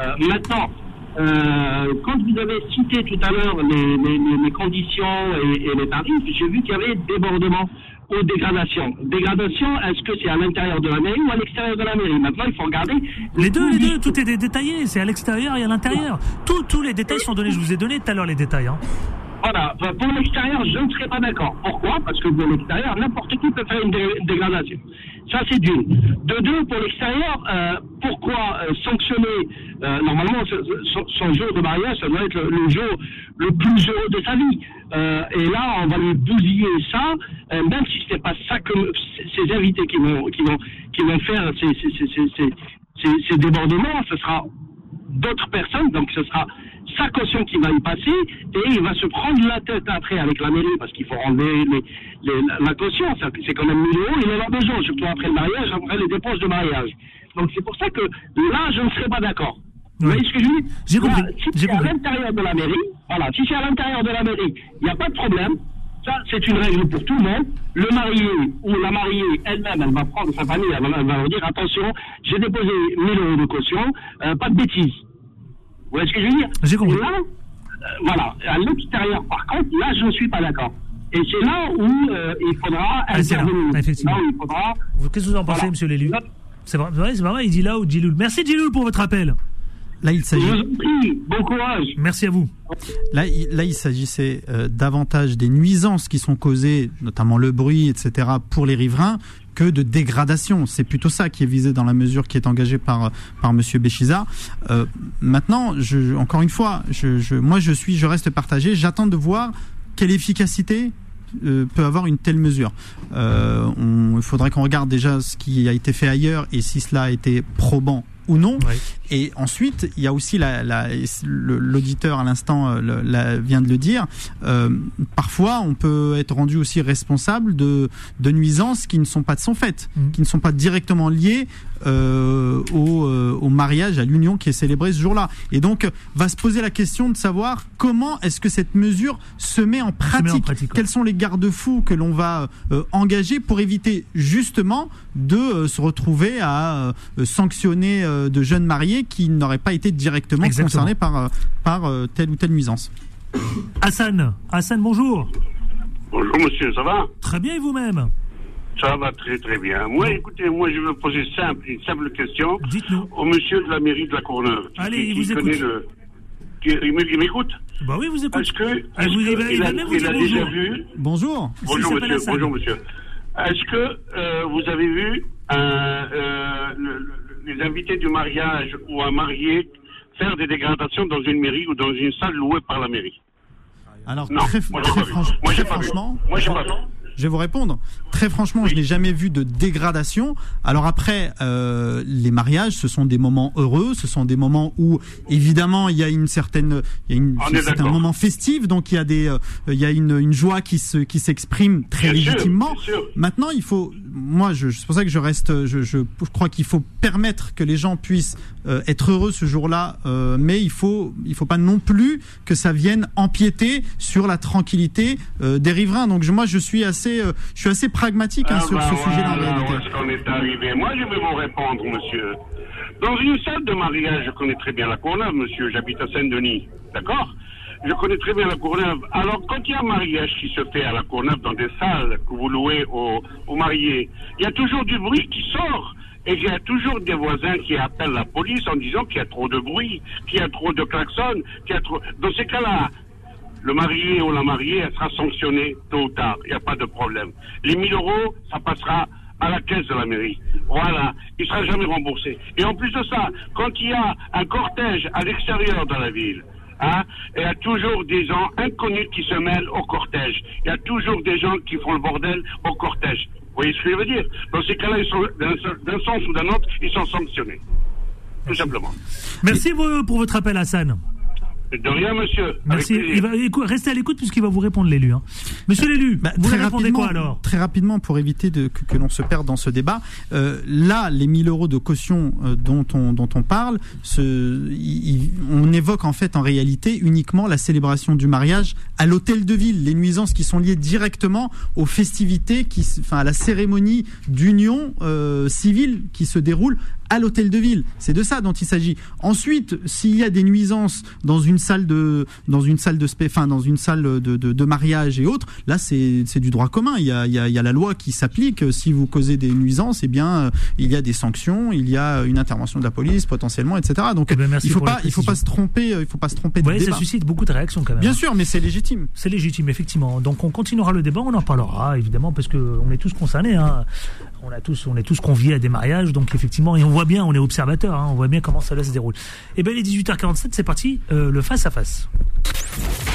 Euh, maintenant, euh, quand vous avez cité tout à l'heure les, conditions et, les tarifs, j'ai vu qu'il y avait débordement ou dégradation. Dégradation, est-ce que c'est à l'intérieur de la mairie ou à l'extérieur de la mairie Maintenant, il faut regarder. Les deux, les deux, tout est détaillé. C'est à l'extérieur et à l'intérieur. Tous les détails sont donnés. Je vous ai donné tout à l'heure les détails. Hein. Voilà, Enfin, pour l'extérieur, je ne serais pas d'accord. Pourquoi? Parce que pour l'extérieur, n'importe qui peut faire une, dé- une dégradation. Ça, c'est d'une. De deux, pour l'extérieur, euh, pourquoi euh, sanctionner euh, Normalement, son, son jour de mariage, ça doit être le, jour le plus heureux de sa vie. Euh, et là, on va lui bousiller ça, euh, même si ce n'est pas ça que ces invités qui vont, qui vont, qui vont faire ces, ces- ces- ces débordements, ce sera d'autres personnes, donc ce sera sa caution qui va y passer et il va se prendre la tête après avec la mairie parce qu'il faut enlever les, les- la- caution, c'est quand même 1000 euros, il en a besoin, surtout après le mariage, après les dépenses de mariage. Donc c'est pour ça que là, je ne serais pas d'accord. Vous voyez ce que je dire? J'ai compris, Là, Si c'est à l'intérieur de la mairie, voilà, si c'est à l'intérieur de la mairie, il n'y a pas de problème. Ça, c'est une règle pour tout le monde. Le marié ou la mariée elle-même, elle va prendre sa famille, elle va, elle va leur dire attention, j'ai déposé 1000 euros de caution, euh, pas de bêtises. Vous voyez ce que je veux dire J'ai compris. Et Là, euh, voilà. À l'extérieur, par contre, là, je ne suis pas d'accord. Et c'est là où euh, il faudra Ah, c'est là, intervenir. effectivement. Là où il faudra. Vous- Qu'est-ce que vous en pensez, Voilà. monsieur l'élu C'est vrai, c'est vrai, il dit là ou Djiloul. Merci Djiloul pour votre appel. Là, il s'agit. bon courage. Merci à vous. Là, il, là, il s'agissait euh, davantage des nuisances qui sont causées, notamment le bruit, etc., pour les riverains, que de dégradation. C'est plutôt ça qui est visé dans la mesure qui est engagée par par Monsieur Béchiza. Euh, maintenant, je, encore une fois, je, je, moi, je suis, je reste partagé. J'attends de voir quelle efficacité euh, peut avoir une telle mesure. Euh, on- il faudrait qu'on regarde déjà ce qui a été fait ailleurs et si cela a été probant ou non. Et ensuite, il y a aussi la- la- l'auditeur à l'instant euh, vient de le dire. euh, parfois, on peut être rendu aussi responsable de, de nuisances qui ne sont pas de son fait, Mhm. qui ne sont pas directement liées euh, au, euh, au mariage, à l'union qui est célébrée ce jour-là. Et donc, va se poser la question de savoir comment est-ce que cette mesure se met en pratique. Quels sont les garde-fous que l'on va euh, engager pour éviter justement de euh, se retrouver à euh, sanctionner euh, de jeunes mariés qui n'auraient pas été directement Exactement. concernés par, euh, par euh, telle ou telle nuisance. Hassan, Hassan, bonjour. Bonjour monsieur, ça va? Très bien et vous-même? Ça va très très bien. Moi, écoutez, moi je veux poser simple, une simple question Dites-nous. au monsieur de la mairie de la Courneuve. Allez, qui, il vous écoute. le- qui- il m'é- il m'écoute? Bah oui, vous écoutez. Est-ce que, Ah, vous- que il il a, vous déjà bonjour. vu? Bonjour. Bonjour monsieur, bonjour monsieur. Est-ce que euh, vous avez vu un, euh, le- le- les invités du mariage ou un marié faire des dégradations dans une mairie ou dans une salle louée par la mairie Alors, Non, très, moi j'ai très pas vu. franch- Moi j'ai très pas vu. franchement, Moi. Je vais vous répondre. Très franchement, je n'ai jamais vu de dégradation. Alors après, euh, les mariages, ce sont des moments heureux, ce sont des moments où, évidemment, il y a une certaine, il y a une, c'est un moment festif, donc il y a des, euh, il y a une, une joie qui se, qui s'exprime très Bien légitimement. sûr. Maintenant, il faut, moi, je, c'est pour ça que je reste, je, je crois qu'il faut permettre que les gens puissent euh, être heureux ce jour-là, euh, mais il faut, il faut pas non plus que ça vienne empiéter sur la tranquillité euh, des riverains. Donc je- moi, je suis assez, euh, je suis assez pragmatique hein, Ah sur bah ce sujet-là voilà est-ce qu'on est arrivé. Moi, je vais vous répondre, monsieur. Dans une salle de mariage, je connais très bien la Courneuve, monsieur. J'habite à Saint-Denis. D'accord? Je connais très bien la Courneuve. Alors, quand il y a un mariage qui se fait à la Courneuve dans des salles que vous louez aux, aux mariés, il y a toujours du bruit qui sort. Et il y a toujours des voisins qui appellent la police en disant qu'il y a trop de bruit, qu'il y a trop de klaxons, qu'il y a trop... Dans ces cas-là, le marié ou la mariée, elle sera sanctionnée tôt ou tard. Il n'y a pas de problème. Les 1000 euros, ça passera à la caisse de la mairie. Voilà. Il ne sera jamais remboursé. Et en plus de ça, quand il y a un cortège à l'extérieur de la ville, hein, il y a toujours des gens inconnus qui se mêlent au cortège. Il y a toujours des gens qui font le bordel au cortège. Vous voyez ce que je veux dire? Dans ces cas-là, ils sont, d'un sens ou d'un autre, ils sont sanctionnés. Tout simplement. Merci pour votre appel, Hassan. De rien, monsieur. Merci. Il va, restez à l'écoute puisqu'il va vous répondre, l'élu. hein. Monsieur l'élu, Bah, vous très répondez rapidement, quoi alors Très rapidement, pour éviter de, que, que l'on se perde dans ce débat, euh, là, les 1000 euros de caution euh, dont, on, dont on parle, ce, il- il- on évoque en fait en réalité uniquement la célébration du mariage à l'hôtel de ville, les nuisances qui sont liées directement aux festivités, qui, enfin à la cérémonie d'union euh, civile qui se déroule à l'hôtel de ville. C'est de ça dont il s'agit. Ensuite, s'il y a des nuisances dans une salle de, dans une salle de, enfin, dans une salle de, de, de mariage et autres, là, c'est du droit commun. Il y a, il y a, il y a la loi qui s'applique. Si vous causez des nuisances, eh bien, euh, il y a des sanctions, il y a une intervention de la police potentiellement, etc. Donc, Eh ben, il faut pas, il faut pas se tromper, euh, il faut pas se tromper de voyez, ça débat. suscite beaucoup de réactions quand même. Bien sûr, mais c'est légitime. C'est légitime, effectivement. Donc on continuera le débat, on en parlera évidemment parce que on est tous concernés. hein. On a tous, on est tous conviés à des mariages, donc effectivement, et on voit bien, on est observateur, hein, on voit bien comment ça se déroule. Et bien, il est 18h47, c'est parti, euh, le face à face.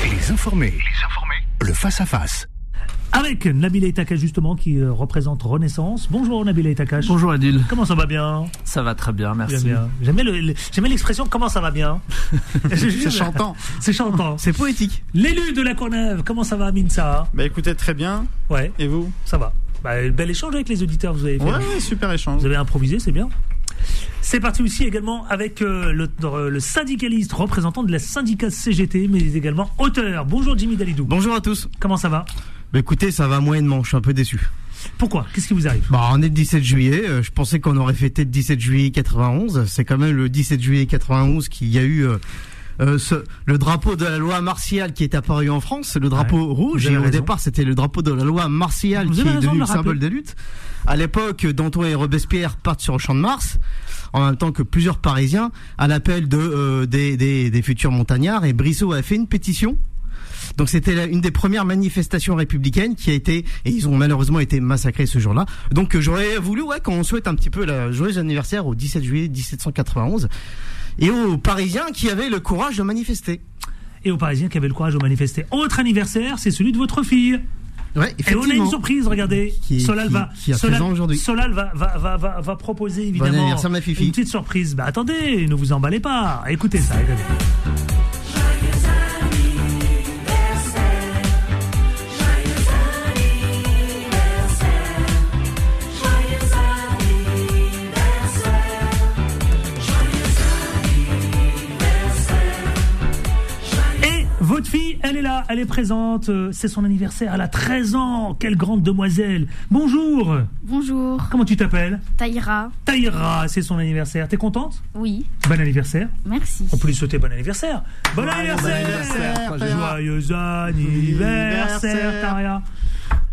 Les informés. Les informés. Le face-à-face. Avec Nabila Itaka justement qui euh, représente Renaissance. Bonjour Nabila Itaka. Bonjour Adil. Comment ça va bien? Ça va très bien, merci. Bien. Bien le- le- bien l'expression comment ça va bien? C'est chantant. C'est chantant. C'est poétique. L'élu de la Courneuve, comment ça va Minsa? Bah écoutez, très bien. Ouais. Et vous? Ça va. Bah, bel échange avec les auditeurs, vous avez fait. Ouais, ouais, super échange. Vous avez improvisé, c'est bien. C'est parti aussi également avec euh, le, euh, le syndicaliste représentant de la syndicat CGT, mais également auteur. Bonjour Jimmy Dalidou. Bonjour à tous. Comment ça va? Bah écoutez, ça va moyennement, je suis un peu déçu. Pourquoi? Qu'est-ce qui vous arrive? Bah on est le 17 juillet, euh, je pensais qu'on aurait fêté le 17 juillet 91, c'est quand même le 17 juillet 91 qu'il y a eu euh, euh, ce, le drapeau de la loi martiale qui est apparu en France, le drapeau Ouais, rouge, et au départ c'était le drapeau de la loi martiale Vous qui est devenu le le symbole rappeler. de lutte. À l'époque, Danton et Robespierre partent sur le champ de Mars, en même temps que plusieurs Parisiens, à l'appel de euh, des, des, des futurs montagnards, et Brissot a fait une pétition donc c'était une des premières manifestations républicaines qui a été et ils ont malheureusement été massacrés ce jour-là. Donc euh, j'aurais voulu ouais qu'on souhaite un petit peu la joyeux anniversaire au 17 juillet 1791 et aux Parisiens qui avaient le courage de manifester. Et aux Parisiens qui avaient le courage de manifester. Autre anniversaire, c'est celui de votre fille. Ouais, Et on a une surprise, regardez. Qui- Solal qui- va, qui a 13 ans aujourd'hui. Solal va, va, va, va, va proposer évidemment une petite surprise. Bah attendez, ne vous emballez pas. Écoutez ça. regardez. Et votre fille, elle est là, elle est présente. euh, C'est son anniversaire, elle a 13 ans. Quelle grande demoiselle. Bonjour. Bonjour. Comment tu t'appelles Taïra. Taïra, c'est son anniversaire. T'es contente Oui. Bon anniversaire. Merci. On peut lui souhaiter bon anniversaire. Bon Bon anniversaire. Joyeux anniversaire. Taïra.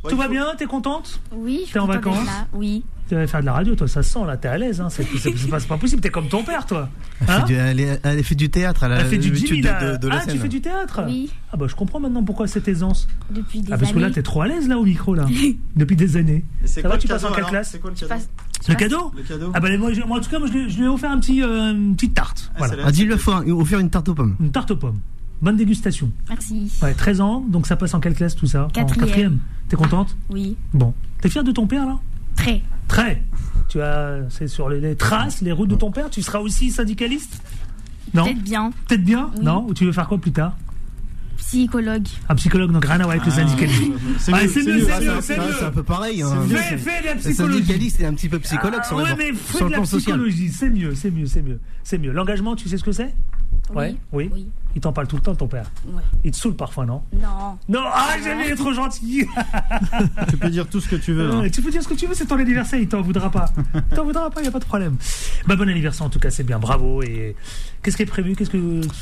Tout va bien T'es contente Oui, je suis T'es en vacances là. Oui. Tu vas faire de la radio, toi, ça se sent là, t'es à l'aise, hein. c'est c'est- c'est pas, c'est pas possible, t'es comme ton père, toi. Elle, Hein fait du, elle, est- elle fait du théâtre, elle, a Elle fait du Jimmy de, de- de la ah, scène. tu fais du théâtre Oui. Ah bah je comprends maintenant pourquoi cette aisance. Depuis des Ah parce que là années. t'es trop à l'aise là au micro là. Depuis des années. C'est Ça quoi va, tu passes cadeau, en quelle classe C'est quoi le cadeau passe- Le cadeau Le cadeau Ah bah moi, en tout cas moi je lui, je lui ai offert un petit, euh, une petite tarte. Ah, voilà. Ah, dis-lui faut offrir une tarte aux pommes. Une tarte aux pommes. Bonne dégustation. Merci. Ouais, 13 ans, donc ça passe en quelle classe tout ça En Quatrième. T'es contente Oui. Bon. T'es fière de ton père là? Très. Très. Tu as, c'est sur les, les traces, les routes de ton père. Tu seras aussi syndicaliste? Non? Peut-être bien. Peut-être bien? Oui. Non? Ou tu veux faire quoi plus tard? Psychologue. Un psychologue, donc rien à voir avec le syndicalisme. C'est Ouais, mieux, c'est c'est mieux, c'est Ah, mieux, c'est c'est un- mieux. c'est un peu pareil. Hein. Fais, fais de la Le psychologie. syndicaliste est un petit peu psychologue Ah, sur, ouais, le, mais fais le de la psychologie, c'est mieux, c'est mieux, c'est mieux, c'est mieux. L'engagement, tu sais ce que c'est? Ouais, oui. Oui. Il t'en parle tout le temps, ton père. Ouais. Il te saoule parfois, non Non. Non, ah, jamais il est trop gentil. Tu peux dire tout ce que tu veux. hein. Tu peux dire ce que tu veux, c'est ton anniversaire, il t'en voudra pas. Il t'en voudra pas, il n'y a pas de problème. Bah, bon anniversaire en tout cas, c'est bien, bravo. Et qu'est-ce qui est prévu? Qu'est-ce que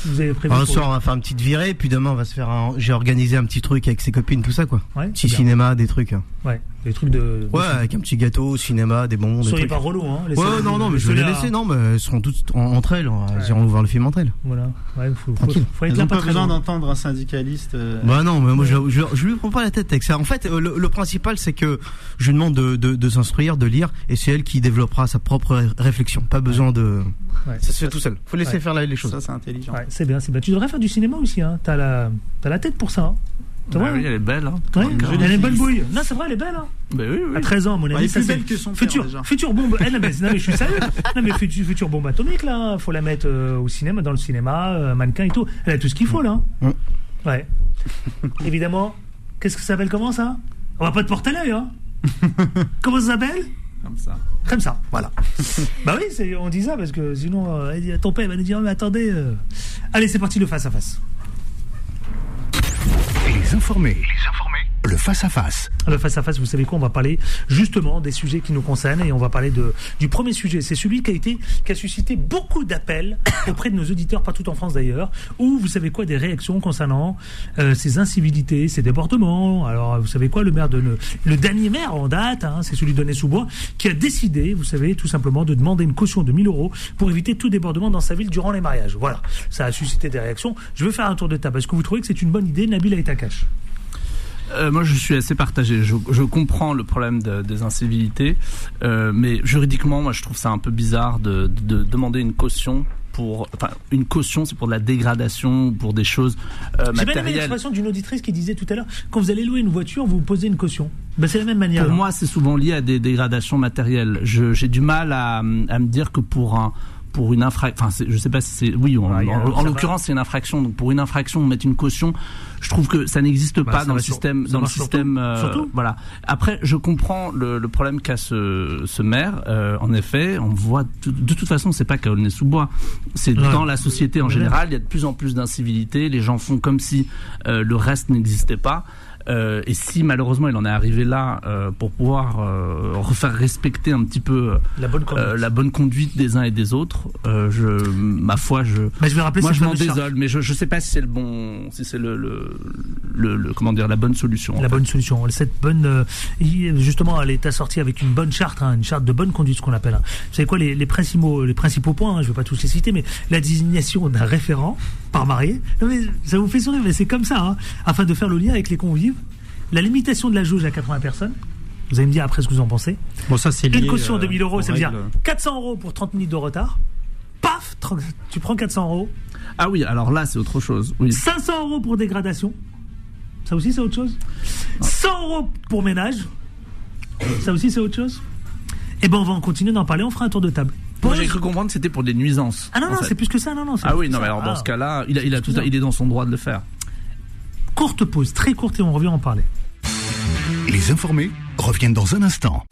vous avez prévu Un soir, on va faire une petite virée, puis demain, on va se faire un. J'ai organisé un petit truc avec ses copines, tout ça, quoi. Ouais, Petit bien. cinéma, des trucs. Ouais, des trucs de. Ouais, avec un petit gâteau, cinéma, des bonbons, Soyez pas relou, hein. Ouais, non, non, mais je vais les laisser. Non, mais elles seront toutes en- entre elles. Elles iront voir le film entre elles. Voilà, ouais, faut, faut, Tranquille. faut être n'ont pas besoin d'entendre un syndicaliste. euh, Bah non, mais moi je, je, je lui prends pas la tête avec ça. En fait, le, le principal c'est que je lui demande de, de, de s'instruire, de lire, et c'est elle qui développera sa propre ré- réflexion. Pas besoin de. Ouais. Ça se fait tout seul. Faut laisser Ouais. faire les choses. Ça, c'est intelligent. Ouais, c'est bien, c'est bien. Tu devrais faire du cinéma aussi, hein. T'as la, t'as la tête pour ça, hein. Tu Bah vois, oui, hein elle est belle. Hein. Ouais, elle a une bonne bouille. Non, c'est vrai, elle est belle, hein. Bah oui, oui. À 13 ans, à mon Ouais, avis, elle est plus belle que son père, futur, déjà. bombe. Eh, non, mais, non, mais je suis sérieux. Non, mais future, future bombe atomique là. Faut la mettre euh, au cinéma, dans le cinéma, euh, mannequin et tout. Elle a tout ce qu'il faut là. Mm. Ouais. Évidemment. Qu'est-ce que ça s'appelle comment ça? On va pas te porter l'œil, hein. comment ça s'appelle? Comme ça. Comme ça, voilà. bah oui, on dit ça parce que sinon, euh, ton père va nous dire, mais attendez. euh. Allez, c'est parti le face à face. Les informés. Le face-à-face. Le face-à-face, vous savez quoi On va parler justement des sujets qui nous concernent et on va parler de, du premier sujet. C'est celui qui a été, qui a suscité beaucoup d'appels auprès de nos auditeurs partout en France d'ailleurs, où vous savez quoi Des réactions concernant euh, ces incivilités, ces débordements. Alors, vous savez quoi Le maire de le, dernier maire en date, hein, c'est celui de sous bois qui a décidé, vous savez, tout simplement de demander une caution de 1000 euros pour éviter tout débordement dans sa ville durant les mariages. Voilà, ça a suscité des réactions. Je veux faire un tour de table. Est-ce que vous trouvez que c'est une bonne idée, Nabil Aitakash euh, moi, je suis assez partagé. Je, je comprends le problème de, des incivilités, euh, mais juridiquement, moi, je trouve ça un peu bizarre de, de, de demander une caution pour, enfin, une caution, c'est pour de la dégradation, pour des choses euh, J'ai bien aimé matérielles. l'expression d'une auditrice qui disait tout à l'heure quand vous allez louer une voiture, vous posez une caution. Ben, c'est la même manière. Pour moi, c'est souvent lié à des dégradations matérielles. J'ai du mal à, à me dire que pour un pour une infraction, enfin, je sais pas si c'est, oui, en, Ouais, l'occurrence, c'est une infraction. Donc, pour une infraction, mettre une caution, je trouve que ça n'existe Bah, pas ça dans le sur- système, dans le système, euh, Surtout. voilà. Après, je comprends le, le problème qu'a ce, ce maire. Euh, en effet, on voit, de toute façon, c'est pas qu'à Aulnay-sous-Bois. C'est Ouais. dans la société en général. Il y a de plus en plus d'incivilité. Les gens font comme si euh, le reste n'existait pas. Euh, et si malheureusement il en est arrivé là euh, pour pouvoir euh, refaire respecter un petit peu La bonne conduite. la bonne conduite des uns et des autres, je, ma foi, je, Mais je vais rappeler moi je m'en désole, mais je, je sais pas si c'est le bon, si c'est le, le, le, le- comment dire la bonne solution. La fait. bonne solution. Cette bonne, justement, elle est assortie avec une bonne charte, hein, une charte de bonne conduite, ce qu'on appelle. hein. Vous savez quoi, les, les principaux, les principaux points, hein, je ne vais pas tous les citer, mais la désignation d'un référent par marié. Non, mais ça vous fait sourire, mais c'est comme ça, afin de faire le lien avec les convives. La limitation de la jauge à 80 personnes. Vous allez me dire après ce que vous en pensez. Bon, ça, c'est Une caution de euh, 1000 euros, aux ça veut dire règles. 400 euros pour 30 minutes de retard. Paf, 30 tu prends 400 euros. Ah oui, alors là c'est autre chose. Oui. 500 euros pour dégradation. Ça aussi, c'est autre chose. 100 euros pour ménage. Ça aussi, c'est autre chose. Eh ben, on va en continuer d'en parler. On fera un tour de table. Moi j'ai cru comprendre que c'était pour des nuisances. Ah non, non, c'est plus que ça. Non, non, Ah oui, non, mais alors dans Ah. ce cas-là, il a, il a tout, il est dans son droit de le faire. Courte pause, très courte, et on revient en parler. Les informés reviennent dans un instant.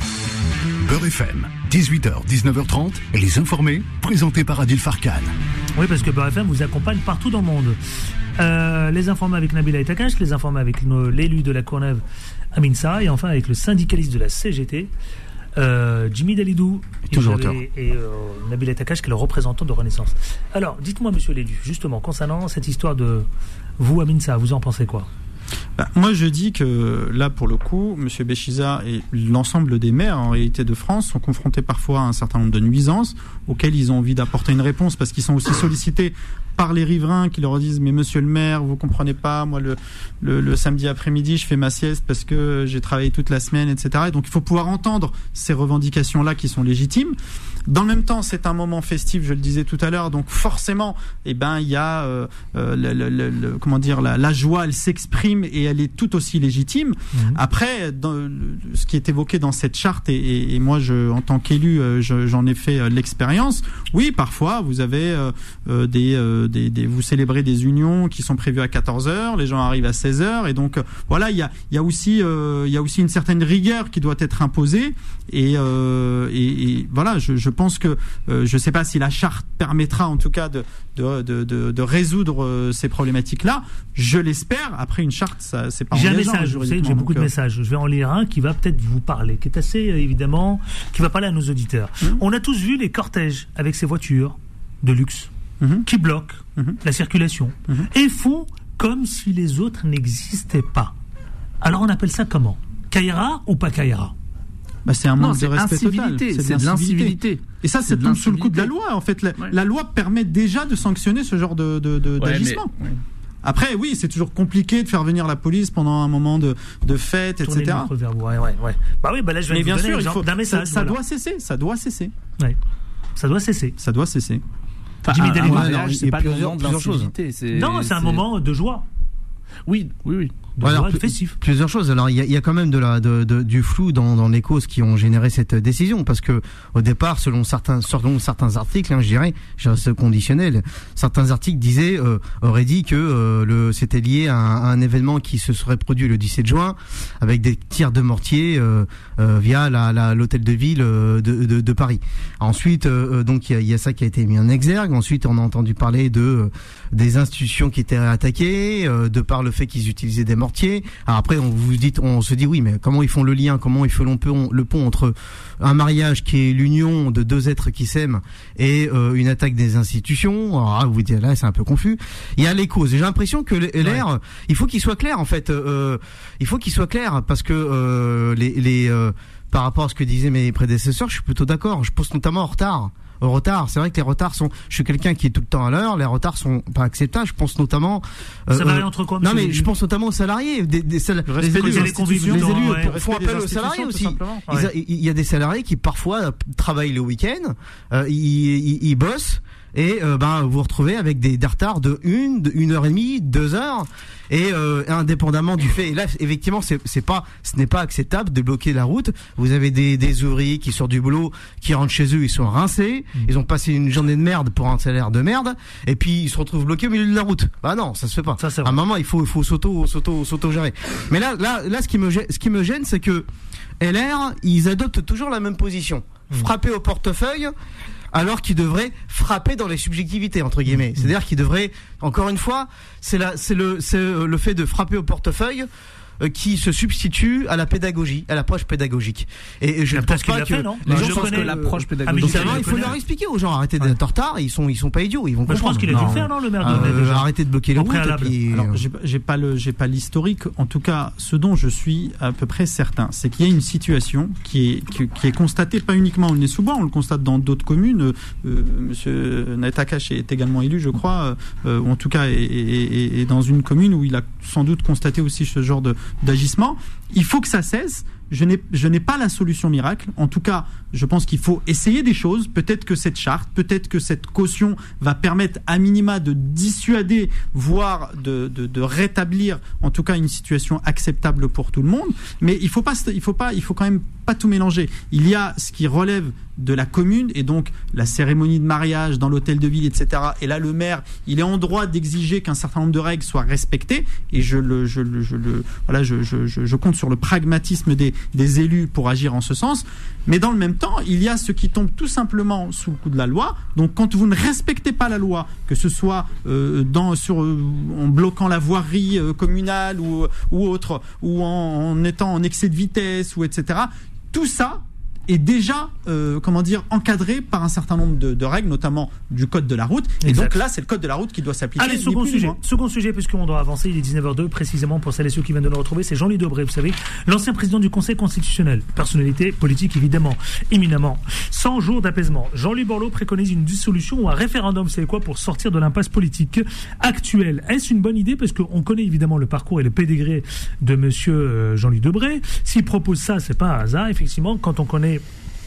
Beurre FM, 18h, 19h30, les informés, présentés par Adil Farkan. Oui, parce que Beurre FM vous accompagne partout dans le monde. Euh, les informés avec Nabila Etakash, les informés avec nos- l'élu de la Courneuve, Amin Sarr, et enfin avec le syndicaliste de la CGT, euh, Jimmy Dalidou. Et Toujours auteur. Et euh, Nabila Etakash, qui est le représentant de Renaissance. Alors, dites-moi, monsieur l'élu, justement, concernant cette histoire de vous, Amin Sarr, vous en pensez quoi? Bah, moi, je dis que là, pour le coup, M. Béchiza et l'ensemble des maires, en réalité, de France, sont confrontés parfois à un certain nombre de nuisances auxquelles ils ont envie d'apporter une réponse parce qu'ils sont aussi sollicités par les riverains qui leur disent mais monsieur le maire vous comprenez pas moi le, le, le samedi après-midi je fais ma sieste parce que j'ai travaillé toute la semaine etc et donc il faut pouvoir entendre ces revendications là qui sont légitimes. Dans le même temps c'est un moment festif je le disais tout à l'heure. Donc forcément eh ben il y a euh, euh, le, le- le- le- comment dire la, la joie elle s'exprime et elle est tout aussi légitime. Après dans le- ce qui est évoqué dans cette charte et, et- et moi je en tant qu'élu euh, je- j'en ai fait euh, l'expérience. Oui parfois vous avez euh, des, euh, des, des- vous célébrez des unions qui sont prévues à 14 heures les gens arrivent à 16 heures et donc voilà il y a il y a aussi euh, il y a aussi une certaine rigueur qui doit être imposée et, euh, et, et voilà je, je pense que euh, je sais pas si la charte permettra en tout cas de de, de, de, de résoudre ces problématiques là je l'espère après une charte ça c'est pas J'ai un message, vous savez que j'ai beaucoup de messages. Je vais en lire un qui va peut-être vous parler, qui est assez évidemment, qui va parler à nos auditeurs. Mmh. On a tous vu les cortèges avec ces voitures de luxe Mmh. qui bloquent la circulation et font comme si les autres n'existaient pas. Alors on appelle ça comment? Kaira ou pas Kaira Bah, c'est un Non, manque de c'est respect total. incivilité, c'est de l'incivilité. Et ça, C'est tombe sous le coup de la loi. En fait, la, la loi permet déjà de sanctionner ce genre de, de- de- Ouais, d'agissement. ouais. Après, oui, c'est toujours compliqué de faire venir la police pendant un moment de, de fête, etc. le micro vers vous. Ouais, ouais, ouais. Bah oui, bah là je vais Mais vous bien donner sûr, il faut, d'un message. ça, ça voilà. doit cesser. Ça doit cesser. Ouais. Ça doit cesser. Ça doit cesser. Jimmy mariage, c'est pas le plusieurs- moment de c'est- Non, c'est un moment de joie. Oui, oui, oui. Joie, alors, festif. Plusieurs choses. Alors, il y y a quand même de la, de, de- du flou dans, dans les causes qui ont généré cette décision, parce que au départ, selon certains, selon certains articles, hein, je dirais, je reste conditionnel. Certains articles disaient, euh, auraient dit que euh, le, c'était lié à un, à un événement qui se serait produit le 17 juin, avec des tirs de mortier euh, euh, via la, la- l'hôtel de ville euh, de, de, de Paris. Ensuite, euh, donc il y, y a ça qui a été mis en exergue. Ensuite, on a entendu parler de des institutions qui étaient attaquées, euh, de par le fait qu'ils utilisaient des mortiers Mortier. Alors après, on vous dit, on se dit oui, mais comment ils font le lien, comment ils font le pont, entre un mariage qui est l'union de deux êtres qui s'aiment et euh, une attaque des institutions? Alors là, vous dites là, c'est un peu confus. Il y a les causes. J'ai l'impression que LR, il faut qu'il soit clair en fait. Euh, il faut qu'il soit clair parce que euh, les, les euh, par rapport à ce que disaient mes prédécesseurs, je suis plutôt d'accord. Je pense notamment en retard. Au retard, c'est vrai que les retards sont. Je suis quelqu'un qui est tout le temps à l'heure. Les retards sont pas acceptables. Je pense notamment. Ça varie entre quoi, Non mais je pense notamment aux salariés. Des, des sal- Le respect les élus, les élus ouais. font- appel aux salariés aussi. Ouais. Il y a des salariés qui parfois euh, travaillent le week-end, euh, ils, ils, ils bossent et euh, ben vous vous retrouvez avec des, des retards de une, de une heure et demie, deux heures. Et euh, indépendamment du fait, et là effectivement c'est c'est pas, ce n'est pas acceptable de bloquer la route. Vous avez des, des ouvriers qui sortent du boulot, qui rentrent chez eux, ils sont rincés, Mm. ils ont passé une journée de merde pour un salaire de merde, et puis ils se retrouvent bloqués au milieu de la route. Bah non, ça se fait pas. à un moment il faut il faut s'auto s'auto s'auto gérer. Mais là là là ce qui me ce qui me gêne c'est que LR ils adoptent toujours la même position, frapper au portefeuille alors qu'ils devraient frapper dans les subjectivités entre guillemets. C'est-à-dire qu'ils devraient, encore une fois, c'est c'est euh, le fait de frapper au portefeuille qui se substitue à la pédagogie, à l'approche pédagogique. Et, et je ne pense pas que fait, non les gens je pensent que l'approche Donc, pédagogique. Je il faut leur expliquer aux gens, arrêtez d'être en retard, ils sont, ils sont pas idiots, ils vont Moi, je pense comprendre. qu'il a dû le faire, non, le maire de Euh, Arrêtez de bloquer les routes. euh, j'ai pas- le, j'ai pas l'historique. En tout cas, ce dont je suis à peu près certain, c'est qu'il y a une situation qui est, qui, qui est constatée pas uniquement au Nez-sous-Bois, on le constate dans d'autres communes. Euh, euh, Monsieur Natakash est également élu, je crois, euh, ou en tout cas est, est- est- est dans une commune où il a sans doute constaté aussi ce genre de d'agissement. Il faut que ça cesse. Je n'ai, pas la solution miracle. En tout cas, je pense qu'il faut essayer des choses. Peut-être que cette charte, peut-être que cette caution va permettre à minima de dissuader, voire de, de, de rétablir, en tout cas, une situation acceptable pour tout le monde. Mais il faut pas, il faut pas, il faut quand même pas tout mélanger. Il y a ce qui relève de la commune et donc la cérémonie de mariage dans l'hôtel de ville, etc. Et là, le maire, il est en droit d'exiger qu'un certain nombre de règles soient respectées. Et je le, je le, je le, voilà, je, je, je, compte sur le pragmatisme des, des élus pour agir en ce sens. Mais dans le même temps, il y a ceux qui tombent tout simplement sous le coup de la loi. Donc, quand vous ne respectez pas la loi, que ce soit euh, dans, sur, euh, en bloquant la voirie euh, communale ou, ou autre, ou en, en étant en excès de vitesse, ou etc. Tout ça est déjà, euh, comment dire, encadré par un certain nombre de, de règles, notamment du code de la route. Et donc là, c'est le code de la route qui doit s'appliquer. Allez, second sujet. Second sujet, puisqu'on doit avancer, il est 19h02, précisément pour celles et ceux qui viennent de nous retrouver, c'est Jean-Louis Debré, vous savez, l'ancien président du Conseil constitutionnel, personnalité politique évidemment, éminemment. 100 jours d'apaisement. Jean-Louis Borloo préconise une dissolution ou un référendum, savez quoi, pour sortir de l'impasse politique actuelle. Est-ce une bonne idée? Parce qu'on connaît évidemment le parcours et le pédigré de monsieur euh, Jean-Louis Debré. S'il propose ça, c'est pas un hasard, effectivement, quand on connaît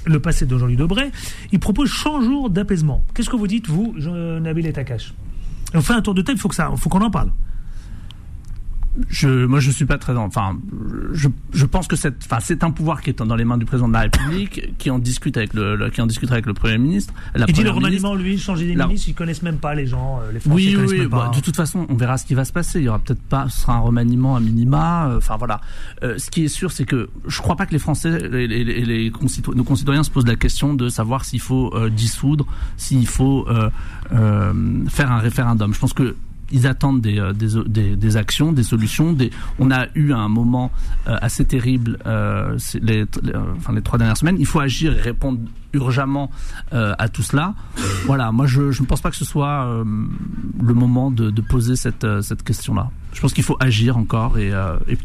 le passé de Jean-Louis Debré, il propose 100 jours d'apaisement. Qu'est-ce que vous dites, vous, Nabil Etakash On fait un tour de table, il faut qu'on en parle. Je, moi, je suis pas très, enfin, je, je pense que c'est, enfin, c'est un pouvoir qui est dans les mains du président de la République, qui en discute avec le, le- qui en discutera avec le premier ministre. La il dit le remaniement, lui, changer des La- ministres, ils connaissent même pas les gens, euh, les Français Oui, connaissent oui, même bah, pas. de toute façon, on verra ce qui va se passer. Il y aura peut-être pas, ce sera un remaniement à minima. euh, Enfin voilà. Euh, ce qui est sûr, c'est que je crois pas que les Français les, les- les nos concitoyens se posent la question de savoir s'il faut euh, dissoudre, s'il faut euh, euh, faire un référendum. Je pense que ils attendent des, euh, des, des, actions, des solutions. On a eu un moment euh, assez terrible euh, les, enfin, les trois dernières semaines. Il faut agir et répondre urgemment à tout cela. Voilà, moi je, ne pense pas que ce soit le moment de, poser cette, cette question-là. Je pense qu'il faut agir encore et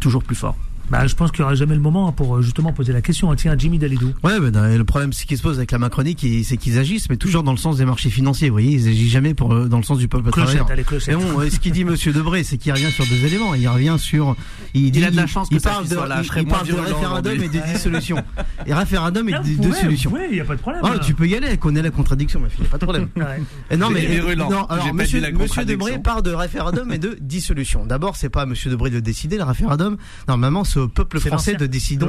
toujours plus fort. Bah, je pense qu'il n'y aura jamais le moment pour euh, justement poser la question. Tiens, Jimmy Dalidou. Ouais, mais dans- le problème ce qui se pose avec la Macronie, qui- c'est qu'ils agissent, mais toujours dans le sens des marchés financiers. Vous voyez, ils agissent jamais pour euh, dans le sens du peuple Clochette, travailleur. allez, clochette. Et bon, euh, ce qu'il dit Monsieur Debré, c'est qu'il revient sur deux éléments. Il revient sur, il, dit, a de la chance que il parle de, là, il- parle référendum et de dissolution. Et référendum et Là, de, vous de pouvez, solution. vous pouvez, il n'y a pas de problème. Ah, là. tu peux y aller, elle connaît la contradiction, ma fille, y a pas de problème. Ouais. Non, mais non, alors monsieur, monsieur Debré parle de référendum et de dissolution. D'abord, c'est pas monsieur Debré de décider le référendum. Normalement, ce c'est au peuple français de décider.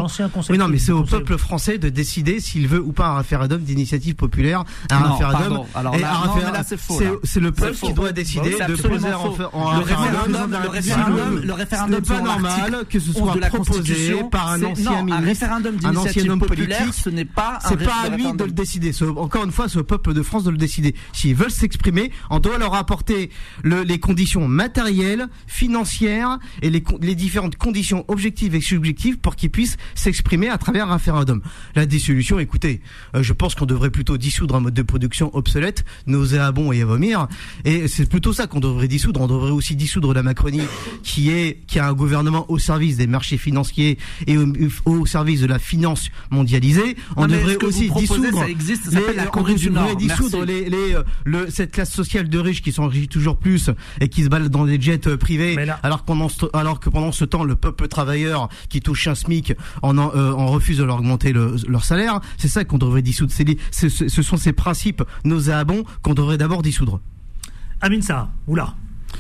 Oui, non, mais c'est au peuple français de décider s'il veut ou pas un référendum d'initiative populaire, un Non, référendum. pardon. Alors et là, un non, référ- mais là, c'est faux, c'est- là. C'est le peuple qui doit décider de poser un, référendum. référendum, le référendum, le référendum pas normal que ce 11 soit de la proposé par un ancien un ministre, référendum un ancien d'initiative homme populaire, ce n'est pas C'est pas à lui de référendum. le décider. Encore une fois, c'est au peuple de France de le décider. S'ils veulent s'exprimer, on doit leur apporter le- les conditions matérielles, financières et les différentes conditions objectives subjectives pour qu'ils puissent s'exprimer à travers un référendum. La dissolution, écoutez, euh, je pense qu'on devrait plutôt dissoudre un mode de production obsolète, nauséabond et à vomir. Et c'est plutôt ça qu'on devrait dissoudre. On devrait aussi dissoudre la Macronie, qui est qui a un gouvernement au service des marchés financiers et au, au service de la finance mondialisée. On Non, devrait aussi dissoudre ça existe, ça les- la on devrait dissoudre les, les, euh, le, cette classe sociale de riches qui s'enrichit toujours plus et qui se baladent dans des jets euh, privés, alors, que pendant ce, alors que pendant ce temps, le peuple travailleur qui touche un SMIC en, en, euh, en refuse de leur augmenter le- leur salaire, c'est ça qu'on devrait dissoudre. Ce, sont ces principes nauséabonds qu'on devrait d'abord dissoudre. Amin Sarr, oula,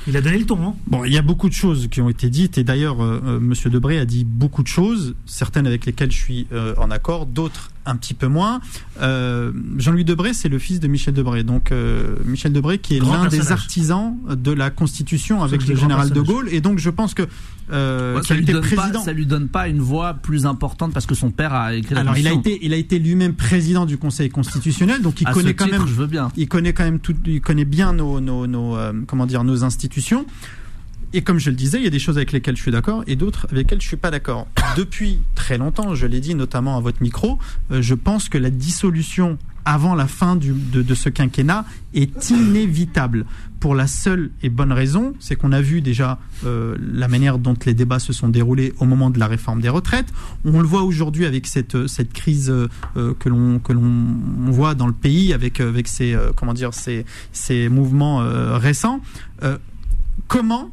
il a donné le ton. Hein Bon, il y a beaucoup de choses qui ont été dites et d'ailleurs, euh, euh, Monsieur Debré a dit beaucoup de choses, certaines avec lesquelles je suis euh, en accord, d'autres un petit peu moins. Euh, Jean-Louis Debré, c'est le fils de Michel Debré, donc euh, Michel Debré qui est l'un des artisans de la Constitution avec le général de. Gaulle et donc je pense que euh, Ouais, ça, lui donne pas, président. ça lui donne pas une voix plus importante parce que son père a écrit la Alors il a été, il a été lui-même président du Conseil constitutionnel, donc il À connaît quand titre, même, je veux bien. il connaît quand même tout, il connaît bien nos, nos, nos, euh, comment dire, nos institutions. Et comme je le disais, il y a des choses avec lesquelles je suis d'accord et d'autres avec lesquelles je suis pas d'accord. Depuis très longtemps, je l'ai dit notamment à votre micro, euh, je pense que la dissolution avant la fin de, de ce quinquennat est inévitable pour la seule et bonne raison, c'est qu'on a vu déjà euh, la manière dont les débats se sont déroulés au moment de la réforme des retraites. On le voit aujourd'hui avec cette, euh, cette crise que l'on que l'on voit dans le pays avec avec ces comment dire ces ces mouvements récents. Comment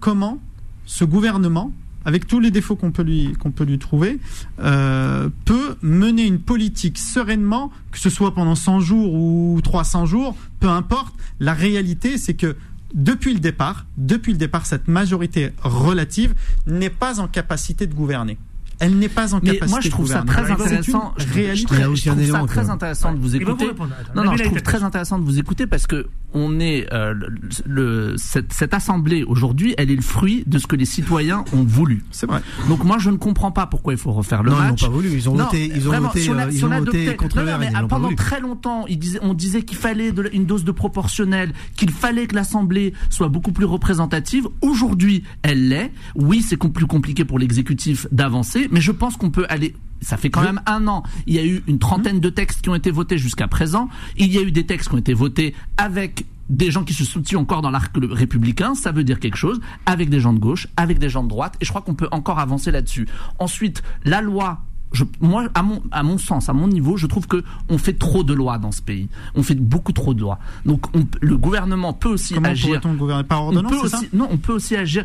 comment ce gouvernement avec tous les défauts qu'on peut lui trouver, euh, peut mener une politique sereinement, que ce soit pendant 100 jours ou 300 jours, peu importe. La réalité, c'est que depuis le départ, depuis le départ, cette majorité relative n'est pas en capacité de gouverner. Elle n'est pas en Mais capacité moi, je trouve de ça très intéressant. Je, je trouve- je trouve ça très intéressant de vous écouter. Non, non, je trouve très intéressant de vous écouter parce que on est euh, le, le- cette, cette assemblée aujourd'hui, elle est le fruit de ce que les citoyens ont voulu. C'est vrai. Donc moi, je ne comprends pas pourquoi il faut refaire le Non, ils match. n'ont pas voulu. Ils ont Non, voté- ils ont vraiment, voté, si on a- euh, si ils on ont voté contre Non, mais ils pas pendant très longtemps, ils disaient- on disait qu'il fallait de une dose de proportionnel, qu'il fallait que l'Assemblée soit beaucoup plus représentative. Aujourd'hui, elle l'est. Oui, c'est plus compliqué pour l'exécutif d'avancer, mais je pense qu'on peut aller. Ça fait quand même un an. Il y a eu une trentaine de textes qui ont été votés jusqu'à présent. Il y a eu des textes qui ont été votés avec des gens qui se situent encore dans l'arc républicain, ça veut dire quelque chose, avec des gens de gauche, avec des gens de droite, et je crois qu'on peut encore avancer là-dessus. Ensuite, la loi je, moi, à mon, à mon sens, à mon niveau, je trouve que on fait trop de lois dans ce pays. On fait beaucoup trop de lois. Donc, on- le gouvernement peut aussi Comment agir. gouverner par On ordonnance peut c'est ça aussi, non, on peut aussi agir.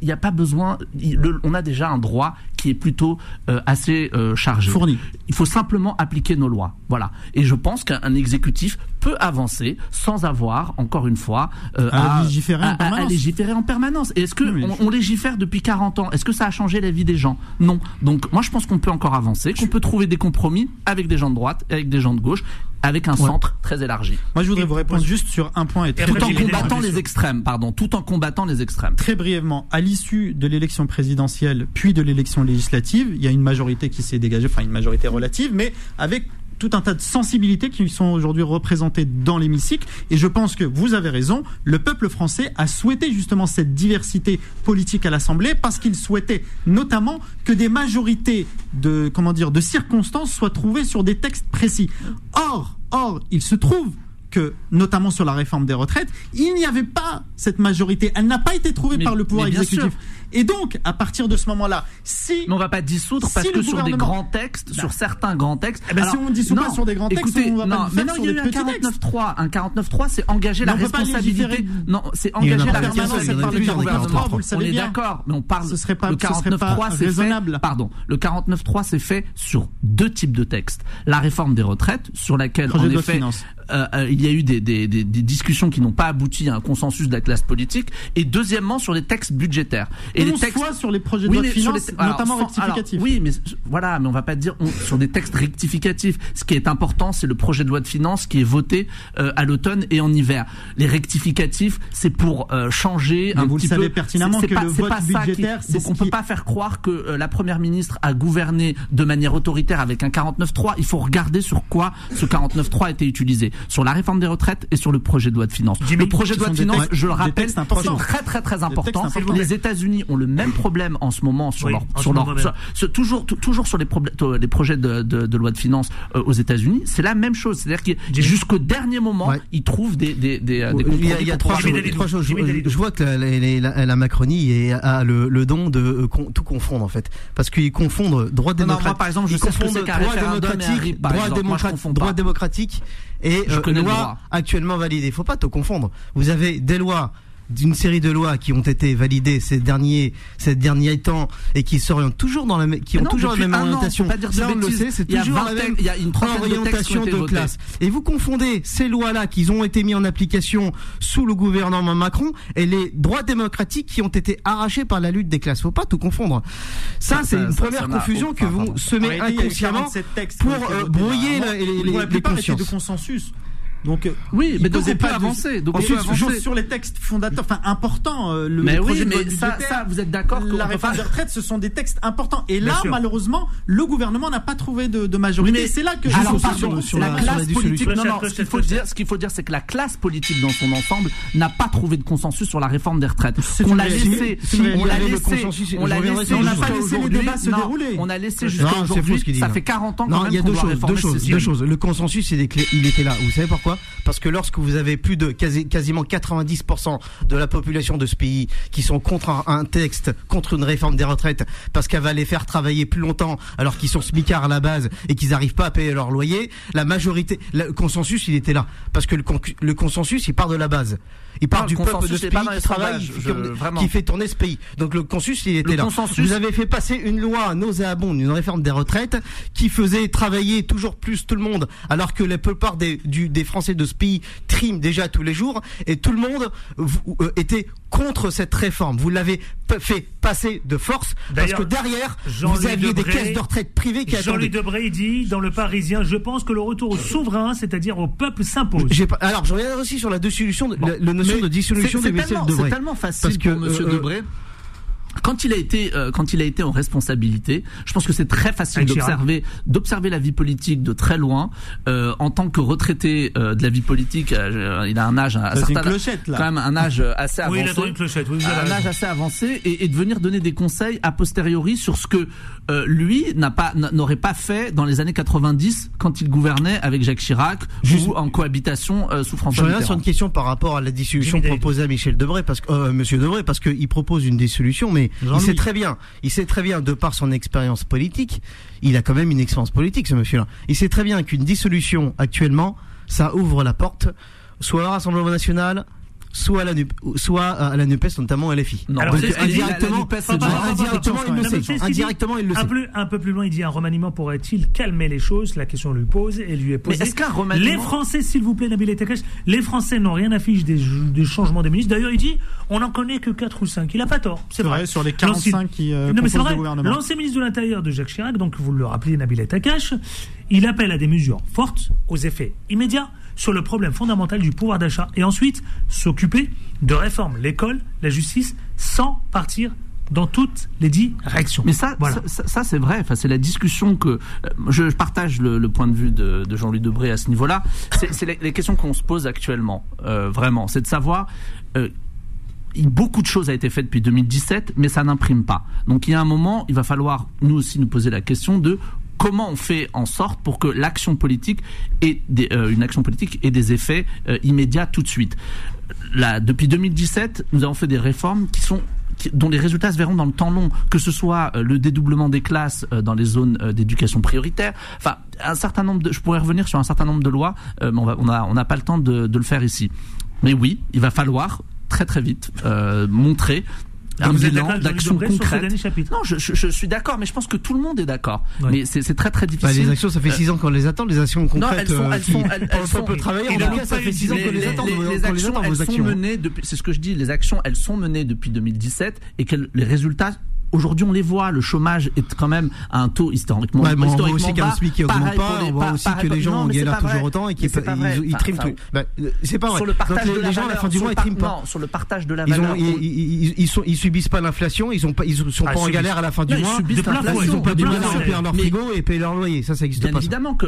Il n'y a pas besoin. le- on a déjà un droit qui est plutôt euh, assez euh, chargé. Fourni. Il faut simplement appliquer nos lois. Voilà. Et je pense qu'un un exécutif peut avancer sans avoir, encore une fois, euh, À légiférer en à- à- à permanence. légiférer en permanence. Et est-ce que Oui, on, on légifère depuis 40 ans? Est-ce que ça a changé la vie des gens? Non. Donc moi, je pense qu'on peut encore avancer, qu'on peut trouver des compromis avec des gens de droite, avec des gens de gauche, avec un centre très élargi. Moi, je voudrais vous répondre juste sur un point et très Tout en brièvement. combattant les extrêmes, pardon, tout en combattant les extrêmes. Très brièvement, à l'issue de l'élection présidentielle puis de l'élection législative, il y a une majorité qui s'est dégagée, enfin une majorité relative, mais avec tout un tas de sensibilités qui sont aujourd'hui représentées dans l'hémicycle. Et je pense que vous avez raison, le peuple français a souhaité justement cette diversité politique à l'Assemblée parce qu'il souhaitait notamment que des majorités de, comment dire, de circonstances soient trouvées sur des textes précis. Or, or, il se trouve que, notamment sur la réforme des retraites, il n'y avait pas cette majorité. Elle n'a pas été trouvée Mais- par le pouvoir exécutif. sûr. Et donc, à partir de ce moment-là, si. Mais on va pas dissoudre parce Si que sur des grands textes, sur certains grands textes. Eh ben, si on dissout pas non, sur des grands textes, écoutez, on va pas non, le faire mais non, sur il y a eu un petits 49.3. Un 49.3, c'est engager Mais la pas responsabilité. Non, c'est engager la pas responsabilité elle parle du du gouvernement. 49.3, vous le On savez est d'accord, mais on parle. Ce serait pas- le ce serait pas 49.3, c'est fait. raisonnable. Pardon. Le 49.3, c'est fait sur deux types de textes. La réforme des retraites, sur laquelle, en effet, euh, euh, il y a eu des, des, des, des discussions qui n'ont pas abouti à un consensus de la classe politique, et deuxièmement sur les textes budgétaires. Et les textes fois sur les projets de loi de finances, notamment sans- rectificatifs. alors, oui, mais voilà, mais on va pas dire on- sur des textes rectificatifs. Ce qui est important, c'est le projet de loi de finances qui est voté euh, à l'automne et en hiver. Les rectificatifs, c'est pour euh, changer Mais un vous le petit savez peu. pertinemment C'est- c'est que pas- le c'est vote pas ça qui- budgétaire, c'est donc ce on peut qui- pas faire croire que euh, la première ministre a gouverné de manière autoritaire avec un 49.3. Il faut regarder sur quoi ce 49.3 a été utilisé. Sur la réforme des retraites et sur le projet de loi de finances. le projet de loi de finances, textes- je le rappelle, c'est très très très important. Les États-Unis ont le même problème en ce moment sur Oui, leur sur leur sur- sur- toujours tou- toujours sur les problèmes les projets de, de, de loi de finances euh, aux États-Unis, c'est la même chose. C'est-à-dire que jusqu'au dernier moment, ils trouvent des des des, euh, des Il y a, compromis il y a pour trois choses. trois choses. Je, je vois que la, la- la- la Macronie est- a le, le don de euh, con- tout confondre en fait, parce qu'ils confondent droit démocratique. moi, par exemple, je ils sais ce que confondent c'est qu'un droit démocratique, droit, exemple. Moi, je démocra- confonds droit démocratique et euh, loi droit. actuellement validée. Il faut pas te confondre. Vous avez des lois d'une série de lois qui ont été validées ces derniers ces derniers temps et qui s'orientent toujours dans la qui ont non, toujours la même an, orientation. pas dire on le bêtises. sait, c'est Il y a toujours 20 la même il y a une de orientation de classe. Et vous confondez ces lois-là qui ont été mises en application sous le gouvernement Macron et les droits démocratiques qui ont été arrachés par la lutte des classes. Faut pas tout confondre. Ça, Ça, c'est une ça, première ça confusion que vous semez inconsciemment 47 textes pour euh, votés brouiller les, les, la les plupart étaient de consciences. consensus. Donc, euh, Oui, mais donc on peut avancer, donc on Ensuite, peut avancer. sur les textes fondateurs, enfin importants, euh, le Mais le oui, projet de loi mais ça- ça, vous êtes d'accord qu'on La réforme des retraites, ce sont des textes importants. Et là, malheureusement, le gouvernement n'a pas trouvé de, de majorité. Oui, mais c'est là que alors, je pardon, sur, la classe politique. Non, non, ce qu'il faut dire, ce qu'il faut dire, c'est que la classe politique dans son ensemble n'a pas trouvé de consensus sur la réforme des retraites. On l'a laissé, on l'a le laissé, consensus, on l'a laissé, sur on n'a pas laissé les aujourd'hui. débats se dérouler. On a laissé jusqu'à aujourd'hui. Ça là. fait 40 ans il y a qu'on deux choses, deux choses. Le consensus, il était là. Vous savez pourquoi Parce que lorsque vous avez plus de quasi- quasiment 90% de la population de ce pays qui sont contre un, texte, contre une réforme des retraites, parce qu'elle va les faire travailler plus longtemps alors qu'ils sont smicards à la base et qu'ils n'arrivent pas à payer leur loyer, la majorité, le consensus, il était là. Parce que le consensus, il part de la base. Il part Non, le du peuple de ce pays qui travaille, qui, je- qui- vraiment. qui fait tourner ce pays. Donc le consensus, il était Le là. consensus- Vous avez fait passer une loi nauséabonde, une réforme des retraites, qui faisait travailler toujours plus tout le monde, alors que la plupart des, du- des Français de ce pays triment déjà tous les jours, et tout le monde euh, était contre cette réforme. Vous l'avez fait passer de force, parce que derrière, vous aviez des caisses de retraite privées qui Jean-Louis. Debré dit dans le Parisien, je pense que le retour au souverain, c'est-à-dire au peuple, s'impose. Alors, je reviens aussi sur la dissolution, la notion de dissolution c'est- des tellement- de Debré. C'est tellement facile Parce que, pour Monsieur euh, Debré. Quand il a été, euh, quand il a été en responsabilité, je pense que c'est très facile d'observer, d'observer la vie politique de très loin. Euh, en tant que retraité euh, de la vie politique, euh, il a un âge, un certain- clochette, là. quand même un âge assez Oui, il a avancé, à une clochette, oui, un âge assez avancé, et, et de venir donner des conseils a posteriori sur ce que euh, lui n'a pas, n'aurait pas fait dans les années 90 quand il gouvernait avec Jacques Chirac ou en cohabitation euh, sous Je François reviens sur Mitterrand. une question par rapport à la dissolution proposée à Michel Debré, parce que euh, Monsieur Debré, parce qu'il propose une dissolution, mais il sait très bien, il sait très bien, de par son expérience politique, il a quand même une expérience politique, ce monsieur-là. Il sait très bien qu'une dissolution actuellement, ça ouvre la porte, soit au Rassemblement National. Soit à la NUP, soit à la Nupes, notamment à LFI. Non, Alors, donc, indirectement, il le sait. un sait. peu, un peu plus loin, il dit un remaniement pourrait-il calmer les choses? La question lui pose et lui est posée. Mais est-ce qu'un remaniement- Les Français, s'il vous plaît, Nabil Etekash, les Français n'ont rien affiché des, des changements des ministres. D'ailleurs, il dit on n'en connaît que 4 ou 5. Il a pas tort, c'est vrai. vrai, sur les 45 L'ancien- qui, euh, non, mais c'est composent vrai. le gouvernement. L'ancien ministre de l'Intérieur de Jacques Chirac, donc vous le rappelez, Nabil Etakash, il appelle à des mesures fortes aux effets immédiats sur le problème fondamental du pouvoir d'achat et ensuite s'occuper de réformes, l'école, la justice, sans partir dans toutes les directions. Mais ça, Voilà. ça, c'est vrai. Enfin, c'est la discussion que euh, je, je partage le, le point de vue de, de Jean-Louis Debré à ce niveau-là. C'est les, les questions qu'on se pose actuellement, euh, vraiment. C'est de savoir. euh, beaucoup de choses a été fait depuis 2017, mais ça n'imprime pas. Donc il y a un moment, il va falloir nous aussi nous poser la question de comment on fait en sorte pour que l'action politique ait des, euh, effets euh, immédiats tout de suite. Depuis 2017, nous avons fait des réformes qui sont dont les résultats se verront dans le temps long, que ce soit euh, le dédoublement des classes dans les zones d'éducation prioritaire, enfin un certain nombre de, je pourrais revenir sur un certain nombre de lois, mais on n'a pas le temps de, le faire ici. Mais oui, il va falloir très très vite montrer un vous êtes bilan d'actions concrètes. Non, je, je- je suis d'accord, mais je pense que tout le monde est d'accord. Ouais. Mais c'est c'est très très Bah, difficile. les actions, ça fait Euh, 6 ans qu'on les attend, les actions concrètes. non, elles sont, euh, elles sont, sont, peuple travailleur, en cas, ça fait eu 6 ans qu'on les attend, les- actions, elles sont menées depuis, c'est ce que je dis, les actions, elles sont menées depuis 2017 et que les résultats Aujourd'hui, on les voit. Le chômage est quand même à un taux historiquement, Ouais, mais on voit historiquement aussi qu'un. SMIC qui augmente pas, les- on voit aussi que les gens galèrent toujours autant et qu'ils ils, ils Enfin, triment enfin, tout. Bah, euh, c'est pas vrai. Sur le partage Donc, de les, la les gens à la valeur, fin du mois ils triment pas. Non, sur le partage de la Ils, ont, valeur. ils, ils, ils, sont, ils subissent pas l'inflation, ils ont pas, ils sont Ah, pas en galère à la fin du Non, ils mois. subissent De plein l'inflation. fouet. Ils ont pas De du plein mal à fouet. remplir leur frigo et payer leur loyer. Ça, ça existe Bien pas. ça. évidemment que,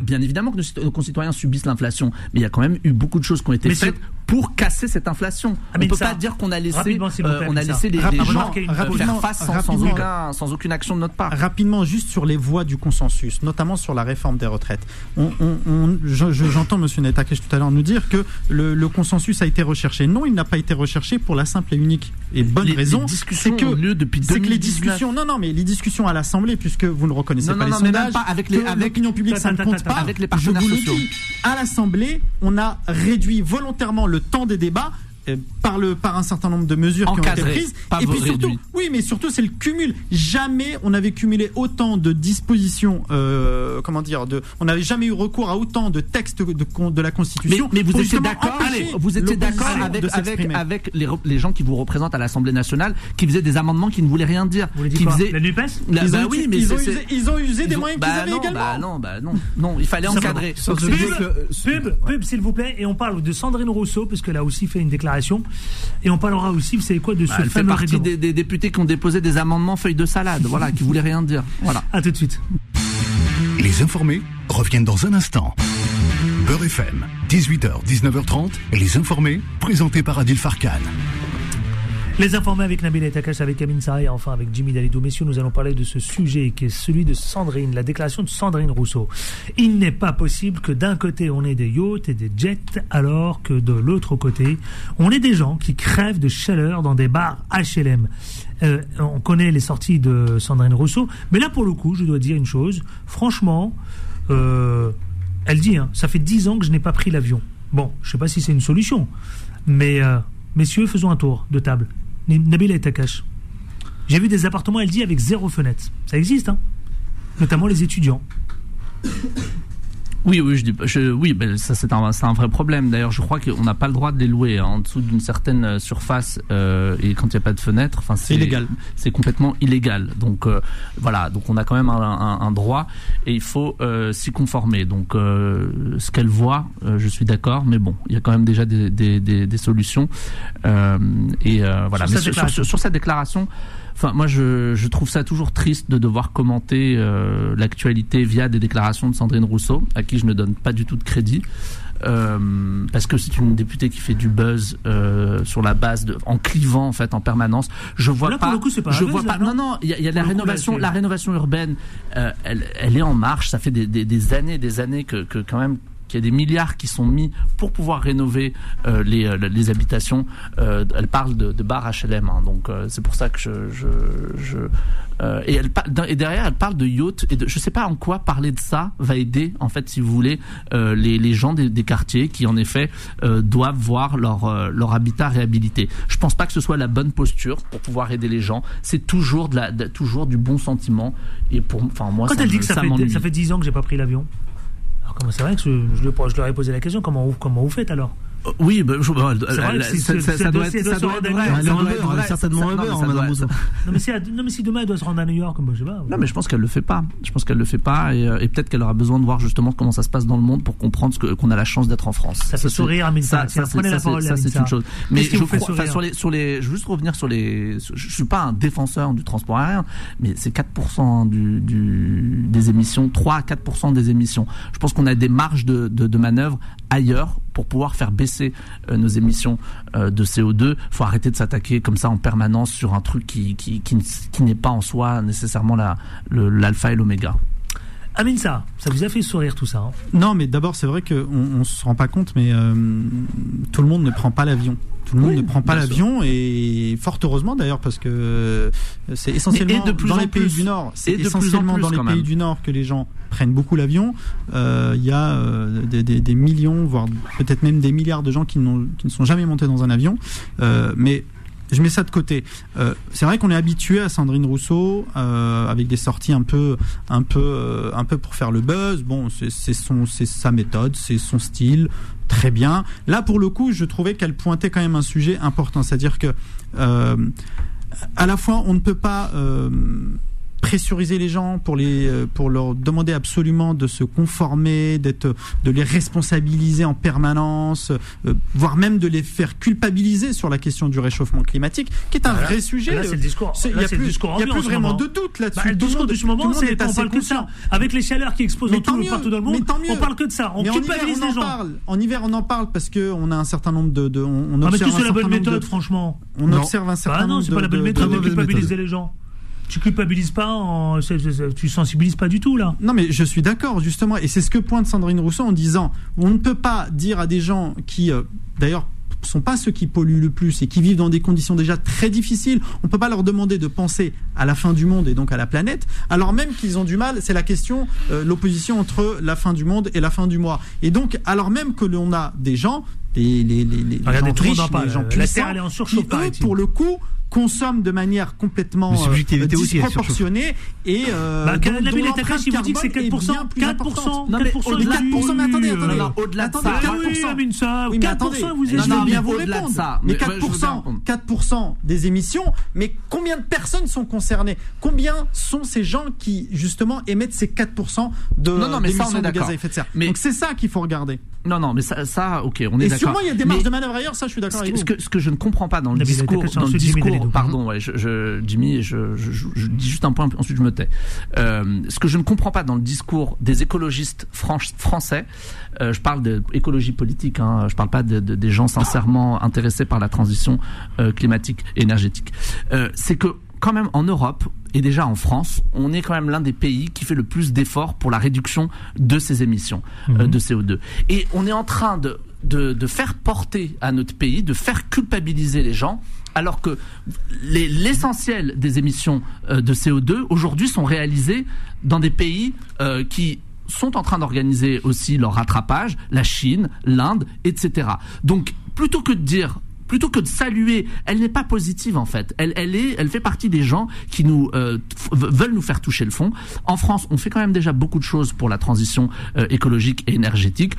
bien évidemment que nos, concitoyens subissent l'inflation, mais il y a quand même eu beaucoup de choses qui ont été faites pour casser cette inflation. Ah, on mais peut pas dire qu'on a laissé, euh, on a laissé les, les gens faire face sans, sans aucun, sans aucune action de notre part. Rapidement, juste sur les voies du consensus, notamment sur la réforme des retraites. On, on- on- je- je- J'entends M. Netakesh tout à l'heure nous dire que le, le consensus a été recherché. Non, il n'a pas été recherché pour la simple et unique et bonne Les- les raison. c'est que, lieu depuis c'est que les 2019. discussions, non, non, mais les discussions à l'Assemblée, puisque vous ne reconnaissez Non, pas non, les non, sondages, pas avec l'opinion publique, ça ne compte pas. avec les je partenaires sociaux. dis, à l'Assemblée, on a réduit volontairement le temps des débats. Euh, Par, le, par un certain nombre de mesures qui ont Encadré, été prises. pas Et puis surtout, réduit. oui, mais surtout, c'est le cumul. Jamais on avait cumulé autant de dispositions, euh, comment dire, de, on n'avait jamais eu recours à autant de textes de, la Constitution. mais vous étiez d'accord, vous étiez d'accord avec, les, gens qui vous représentent à l'Assemblée nationale, qui faisaient des amendements qui ne voulaient rien dire. Vous voulez dire qui faisaient- La NUPES La- Ils bah ont oui, usé- mais ils ont usé- ils ont usé des ont- moyens bah qu'ils avaient non, également. Bah non, bah non, non, il fallait encadrer. C'est- que- Pub, pub, s'il vous plaît, et on parle de Sandrine Rousseau, puisqu'elle a aussi fait une déclaration, et on parlera aussi, vous savez quoi, de ce bah, elle fait fameux partie règlement. des, des députés qui ont déposé des amendements feuilles de salade, voilà, qui voulaient rien dire. Voilà. À tout de suite. Les informés reviennent dans un instant. Beurre FM, 18h, 19h30, les informés, présentés par Adil Farkan. Les informés avec Nabil et Takash, avec Amin Sarah et enfin avec Jimmy Dalidou. Messieurs, nous allons parler de ce sujet qui est celui de Sandrine, la déclaration de Sandrine Rousseau. Il n'est pas possible que d'un côté on ait des yachts et des jets, alors que de l'autre côté on ait des gens qui crèvent de chaleur dans des bars HLM. Euh, on connaît les sorties de Sandrine Rousseau, mais là pour le coup, je dois dire une chose. Franchement, euh, elle dit, hein, ça fait dix ans que je n'ai pas pris l'avion. Bon, je sais pas si c'est une solution, mais euh, messieurs, faisons un tour de table. Nabil et Takash. J'ai vu des appartements, elle avec zéro fenêtre. Ça existe, hein Notamment les étudiants. Oui, oui, je dis, je- oui, ben, ça c'est un, un vrai problème. D'ailleurs, je crois qu'on n'a pas le droit de les louer hein, en dessous d'une certaine euh, surface euh, et quand il n'y a pas de fenêtre. Enfin, c'est illégal. C'est complètement illégal. Donc euh, voilà, donc on a quand même un, un- un droit et il faut euh, s'y conformer. Donc euh, ce qu'elle voit, euh, je suis d'accord, mais bon, il y a quand même déjà des, des, des, des solutions. Euh, et euh, voilà. Sur Mais sa sur, déclaration. sur- sur cette déclaration. Enfin, moi, je, je trouve ça toujours triste de devoir commenter euh, l'actualité via des déclarations de Sandrine Rousseau, à qui je ne donne pas du tout de crédit. Euh, parce que c'est une députée qui fait du buzz euh, sur la base de en clivant en fait en permanence. Je vois Là, pour pas. le coup, c'est pas je vois non Non, non. Il y a, il y a la Pour le coup, là, rénovation, la rénovation urbaine. euh, elle, elle est en marche. Ça fait des, des, des années, des années que, que quand même qu'il y a des milliards qui sont mis pour pouvoir rénover euh, les, euh, les habitations. Euh, elle parle de, de bars HLM, hein, donc euh, c'est pour ça que je, je, je et, elle, par- et derrière elle parle de yacht et de, je sais pas en quoi parler de ça va aider en fait si vous voulez les, les gens des, des quartiers qui en effet doivent voir leur leur habitat réhabilité. Je pense pas que ce soit la bonne posture pour pouvoir aider les gens. C'est toujours de la de- toujours du bon sentiment et pour enfin moi Quand ça elle dit que ça, ça fait, ça fait 10 ans que j'ai pas pris l'avion. C'est vrai que je, je, le- je leur ai posé la question, comment vous, comment vous faites alors? Oui, ben, je, vrai elle- si ça, ça- ça doit être, ça doit être à vrai. Vrai. certainement non, mais si, non mais si demain elle doit se rendre à New York, moi je sais pas. Non, mais je pense qu'elle le fait pas. Je pense qu'elle le fait pas et, euh, et peut-être qu'elle aura besoin de voir justement comment ça se passe dans le monde pour comprendre ce que- qu'on a la chance d'être en France. Ça fait sourire. Ça, Tiens, ça, prenez c'est- la ça, parole, ça, c'est une chose. Mais je crois, sur les, sur les, je veux juste revenir sur les, je je suis pas un défenseur du transport aérien, mais c'est 4% du, du, des émissions, 3 à 4% des émissions. Je pense qu'on a des marges de, de, de manœuvre ailleurs pour pouvoir faire baisser euh, nos émissions euh, de CO2. Faut arrêter de s'attaquer comme ça en permanence sur un truc qui, qui, qui, n'est pas en soi nécessairement la, l'alpha et l'oméga. Aminsa, ça vous a fait sourire tout ça. hein? Non, mais d'abord, c'est vrai qu'on on se rend pas compte, mais euh, tout le monde ne prend pas l'avion. Tout le monde Oui, ne prend pas l'avion et fort heureusement d'ailleurs parce que c'est essentiellement Mais et de plus dans les pays plus. du Nord. C'est essentiellement plus, dans les pays même. du Nord que les gens prennent beaucoup l'avion. Euh, Il y a euh, des, millions, voire peut-être même des milliards de gens qui, ne sont jamais montés dans un avion. Euh, mais je mets ça de côté. Euh, c'est vrai qu'on est habitué à Sandrine Rousseau euh, avec des sorties un peu, un peu, euh, un peu pour faire le buzz. Bon, c'est son, c'est sa méthode, c'est son style, très bien. Là, pour le coup, je trouvais qu'elle pointait quand même un sujet important, c'est-à-dire que euh, à la fois, on ne peut pas euh, pressuriser les gens pour les euh, pour leur demander absolument de se conformer, d'être de les responsabiliser en permanence, euh, voire même de les faire culpabiliser sur la question du réchauffement climatique, qui est un Bah vrai sujet. Là, c'est le discours. Il là, y a plus, discours il y a ambiant plus en ce vraiment de doute là-dessus. Bah, le discours de ce tout le moment, monde c'est est qu'on parle que de ça. Avec les chaleurs qui explosent Mais dans tout- mieux, partout dans le mais monde, tant mieux. on parle que de ça. On Mais en hiver, culpabilise on en les gens. parle. En hiver, on en parle parce que on a un certain nombre de, de- on, on Ah, mais observe un c'est la bonne certain nombre méthode, de- franchement? On observe un certain Bah non, nombre c'est pas la de- bonne de- méthode de de culpabiliser les gens. Tu culpabilises pas, en... tu sensibilises pas du tout là. Non, mais je suis d'accord, justement. Et c'est ce que pointe Sandrine Rousseau en disant on ne peut pas dire à des gens qui, euh, d'ailleurs, sont pas ceux qui polluent le plus et qui vivent dans des conditions déjà très difficiles, on peut pas leur demander de penser à la fin du monde et donc à la planète, alors même qu'ils ont du mal, c'est la question, euh, l'opposition entre la fin du monde et la fin du mois. Et donc, alors même que l'on a des gens, les, les, les, les Regardez, gens tout le monde riches, parle. les gens La puissants, Terre, elle est en surchauffe, qui, eux, pour le coup, consomment de manière complètement euh, disproportionnée et euh, Bah, dont- dont l'empreinte attaché, il vous dit que c'est carbone est 4%, bien plus 4%, importante. Non, mais 4% Mais 4%, mais attendez, attendez. Non, non, au-delà de Attendez, ça. 4%. Oui, mais ça, Oui, mais 4%, attendez, vous je êtes veux bien vous au-delà de répondre. ça, mais mais, ouais, je veux bien 4%, répondre. 4% des émissions, mais combien de personnes sont concernées? Combien sont ces gens qui, justement, émettent ces 4% de Non, non, mais ça, on est de gaz à effet de serre? Mais- Donc c'est ça qu'il faut regarder. Non, non, mais ça, ça ok, on est Et d'accord. sûrement, il y a des marges Mais- de manœuvre ailleurs, ça, je suis d'accord ce avec que, vous. ce que, ce que je ne comprends pas dans le discours, Dalidou. pardon, ouais, je, je, Jimmy, je, je, dis juste un point, ensuite je me tais. Euh, ce que je ne comprends pas dans le discours des écologistes français, euh, je parle d'écologie politique, hein, je parle pas de, de- des gens sincèrement intéressés par la transition euh, climatique et énergétique, euh, c'est que quand même en Europe et déjà en France, on est quand même l'un des pays qui fait le plus d'efforts pour la réduction de ces émissions euh, de CO2. Et on est en train de, de, de faire porter à notre pays, de faire culpabiliser les gens, alors que les- l'essentiel des émissions euh, de CO2 aujourd'hui sont réalisées dans des pays euh, qui sont en train d'organiser aussi leur rattrapage, la Chine, l'Inde, etc. Donc plutôt que de dire plutôt que de saluer, elle n'est pas positive en fait. Elle, fait partie des gens qui euh, veulent nous faire toucher le fond. En France, on fait quand même déjà beaucoup de choses pour la transition écologique et énergétique.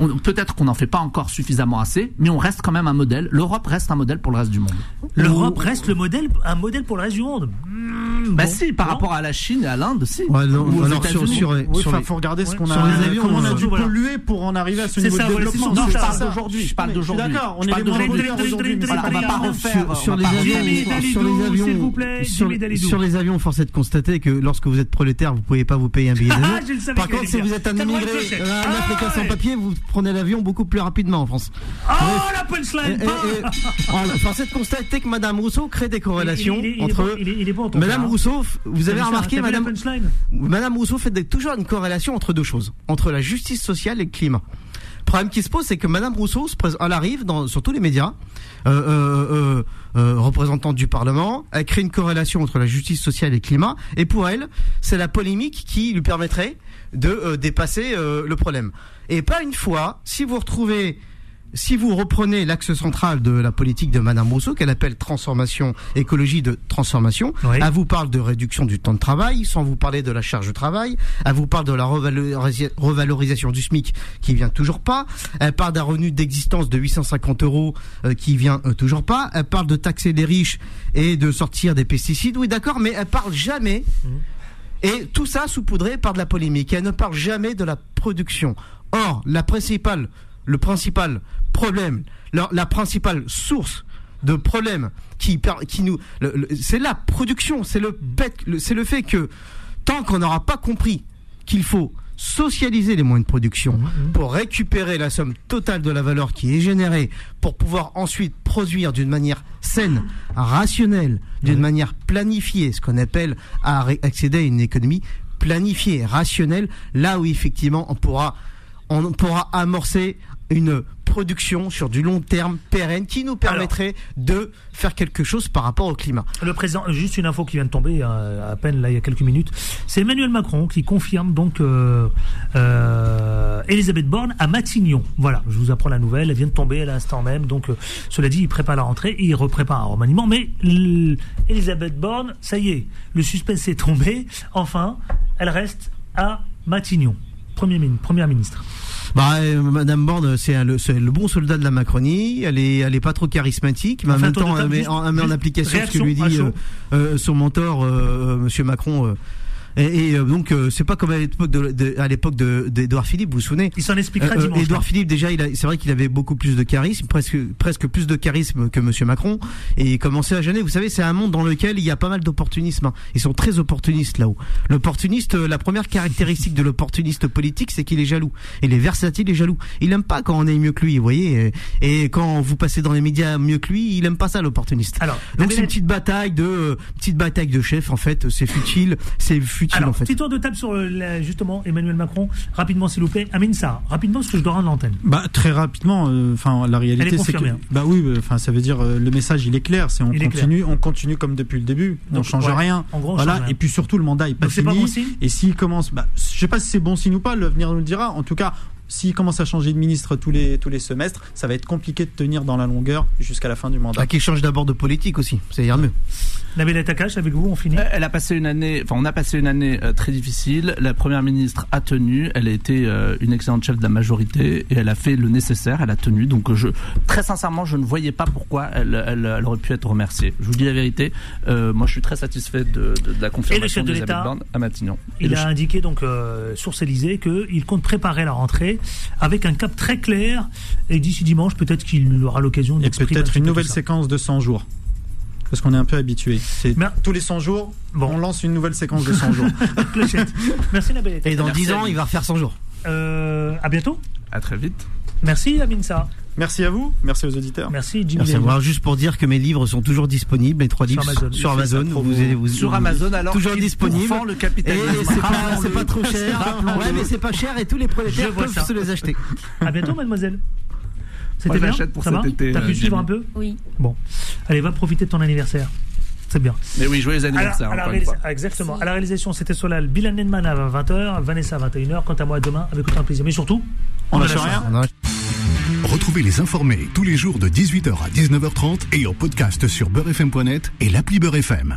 On- Peut-être qu'on n'en fait pas encore suffisamment assez, mais on reste quand même un modèle. L'Europe reste un modèle pour le reste du monde. L'Europe reste le modèle, un modèle pour le reste du monde. Bah bon, si, par non. rapport à la Chine et à l'Inde, si. Ouais, non, Ou aux alors sur, sur, Oui, sur les- faut regarder ce qu'on Sur a, les avions, comment on a euh, dû voilà. polluer pour en arriver à ce niveau ça, de voilà, développement. c'est ça. Non, je parle d'aujourd'hui. Je parle d'aujourd'hui. D'accord, on est d'aujourd'hui. Voilà, on va pas refaire. sur, les pas avions, sur les avions, force est de constater que lorsque vous êtes prolétaire, vous pouvez pas vous payer un billet d'avion. Ah, je le savais Par contre, si vous êtes un immigré, clocher. un Ah, Africain sans ouais. Vous prenez l'avion beaucoup plus rapidement en France. Oh, la Et, punchline force est de constater que Madame Rousseau crée des corrélations Il il il entre. est- bon, Madame. Rousseau, vous avez ça remarqué, la Madame, Madame Rousseau fait toujours une corrélation entre deux choses, entre la justice sociale et le climat. Le problème qui se pose, c'est que Madame Rousseau, elle arrive dans, sur tous les médias, euh, euh, euh, représentante du Parlement, elle crée une corrélation entre la justice sociale et le climat, et pour elle, c'est la polémique qui lui permettrait de euh, dépasser euh, le problème. Et pas une fois, si vous retrouvez si vous reprenez l'axe central de la politique de Madame Rousseau, qu'elle appelle transformation, écologie de transformation, Oui. elle vous parle de réduction du temps de travail, sans vous parler de la charge de travail, elle vous parle de la revalorisa- revalorisation du SMIC qui vient toujours pas, elle parle d'un revenu d'existence de 850 euros euh, qui vient euh, toujours pas, elle parle de taxer les riches et de sortir des pesticides, oui d'accord, mais elle parle jamais et tout ça saupoudré par de la polémique. Elle ne parle jamais de la production. Or, la principale, le principal problème, la, principale source de problème qui, nous, c'est la production, c'est le fait que tant qu'on n'aura pas compris qu'il faut socialiser les moyens de production pour récupérer la somme totale de la valeur qui est générée pour pouvoir ensuite produire d'une manière saine, rationnelle, d'une manière planifiée, ce qu'on appelle à accéder à une économie planifiée, rationnelle, là où effectivement on pourra on pourra amorcer une production sur du long terme pérenne qui nous permettrait de faire quelque chose par rapport au climat. Le président, juste une info qui vient de tomber euh, à peine là il y a quelques minutes, c'est Emmanuel Macron qui confirme donc euh, euh, Elisabeth Borne à Matignon. Voilà, je vous apprends la nouvelle, elle vient de tomber à l'instant même. Donc euh, cela dit, il prépare la rentrée et il reprépare un remaniement. Mais Elisabeth Borne, ça y est, le suspense est tombé. Enfin, elle reste à Matignon, Premier première ministre. Bah, euh, Madame Borne, c'est le, bon soldat de la Macronie. Elle est, elle est pas trop charismatique, mais en même temps, elle met, en, application ce que lui dit euh, euh, son mentor, euh, Monsieur Macron. Et, et, euh, donc, euh, c'est pas comme à l'époque de, de- à l'époque de d'Édouard Philippe, vous vous souvenez Il s'en expliquera Euh, dimanche. Édouard Philippe, déjà, il c'est vrai qu'il avait beaucoup plus de charisme, presque, presque plus de charisme que Monsieur Macron, et il commençait à gêner. Vous savez, c'est un monde dans lequel il y a pas mal d'opportunisme. hein. Ils sont très opportunistes là-haut. L'opportuniste, la première caractéristique de l'opportuniste politique, c'est qu'il est jaloux. Il est versatile et jaloux. Il aime pas quand on est mieux que lui, vous voyez. Et, quand vous passez dans les médias mieux que lui, il aime pas ça l'opportuniste. Alors, donc c'est une petite bataille de, euh, petite bataille de chef en fait. C'est futile, c'est futile Alors, en fait. petit tour de table sur euh, la- justement Emmanuel Macron. Rapidement, s'il vous plaît. Amine Sarr, rapidement, parce que je dois rendre l'antenne. Bah très rapidement, euh, enfin la réalité c'est que hein. bah oui, euh, enfin ça veut dire euh, le message il est clair, c'est on Il continue, on continue comme depuis le début, on change ouais, rien. en gros, on voilà change rien. et puis surtout le mandat est pas Donc, c'est pas fini. bon signe et s'il commence, bah je sais pas si c'est bon signe ou pas, l'avenir nous le dira. En tout cas, s'il commence à changer de ministre tous les tous les semestres, ça va être compliqué de tenir dans la longueur jusqu'à la fin du mandat. Bah, qu'il change d'abord de politique aussi, ça ira mieux. Nabil Takash, avec vous, on finit. Elle a passé une année, enfin on a passé une année euh, très difficile. La première ministre a tenu, elle a été euh, une excellente chef de la majorité et elle a fait le nécessaire, elle a tenu. Donc euh, je, très sincèrement, je ne voyais pas pourquoi elle, elle, elle aurait pu être remerciée. Je vous dis la vérité, euh, moi je suis très satisfait de, de, de la confirmation de Borne à Matignon. Et Il a chef- indiqué donc euh, source Élysée qu'il compte préparer la rentrée avec un cap très clair et d'ici dimanche peut-être qu'il aura l'occasion Et d'exprimer un peut-être une peu nouvelle séquence de 100 jours. Parce qu'on est un peu habitué. C'est tous les 100 jours, on lance une nouvelle séquence de 100 jours. Clochette. Merci Takash. Et dans Merci 10 ans, il va refaire 100 jours. Euh, à bientôt. À très vite. Merci Amine Sarr. Merci à vous, merci aux auditeurs. Merci Jimmy. Merci à. Juste pour dire que mes livres sont toujours disponibles, les trois Sur livres Amazon. sur Amazon. sa promo. Vous, vous- Sur Amazon, alors toujours qu'il disponible. pourfend le capitalisme. Et c'est pas, Rappelons-le. c'est pas trop cher. Ouais, mais c'est pas cher et tous les prolétaires peuvent ça. se les acheter. À bientôt mademoiselle. C'était bien j'achète pour Ça cet va été, T'as euh, pu suivre Jimmy. un peu Oui. Bon. Allez, va profiter de ton anniversaire. C'est bien. Mais oui, joyeux À la- anniversaire. à la fois. exactement. À la réalisation, c'était Solal, Bilan Nenman à 20h, Vanessa à 21h. Quant à moi, demain, avec autant de plaisir. Mais surtout, On lâche la rien. Retrouvez les informés tous les jours de 18h à 19h30 et en podcast sur beurrefm.net et l'appli Beurrefm.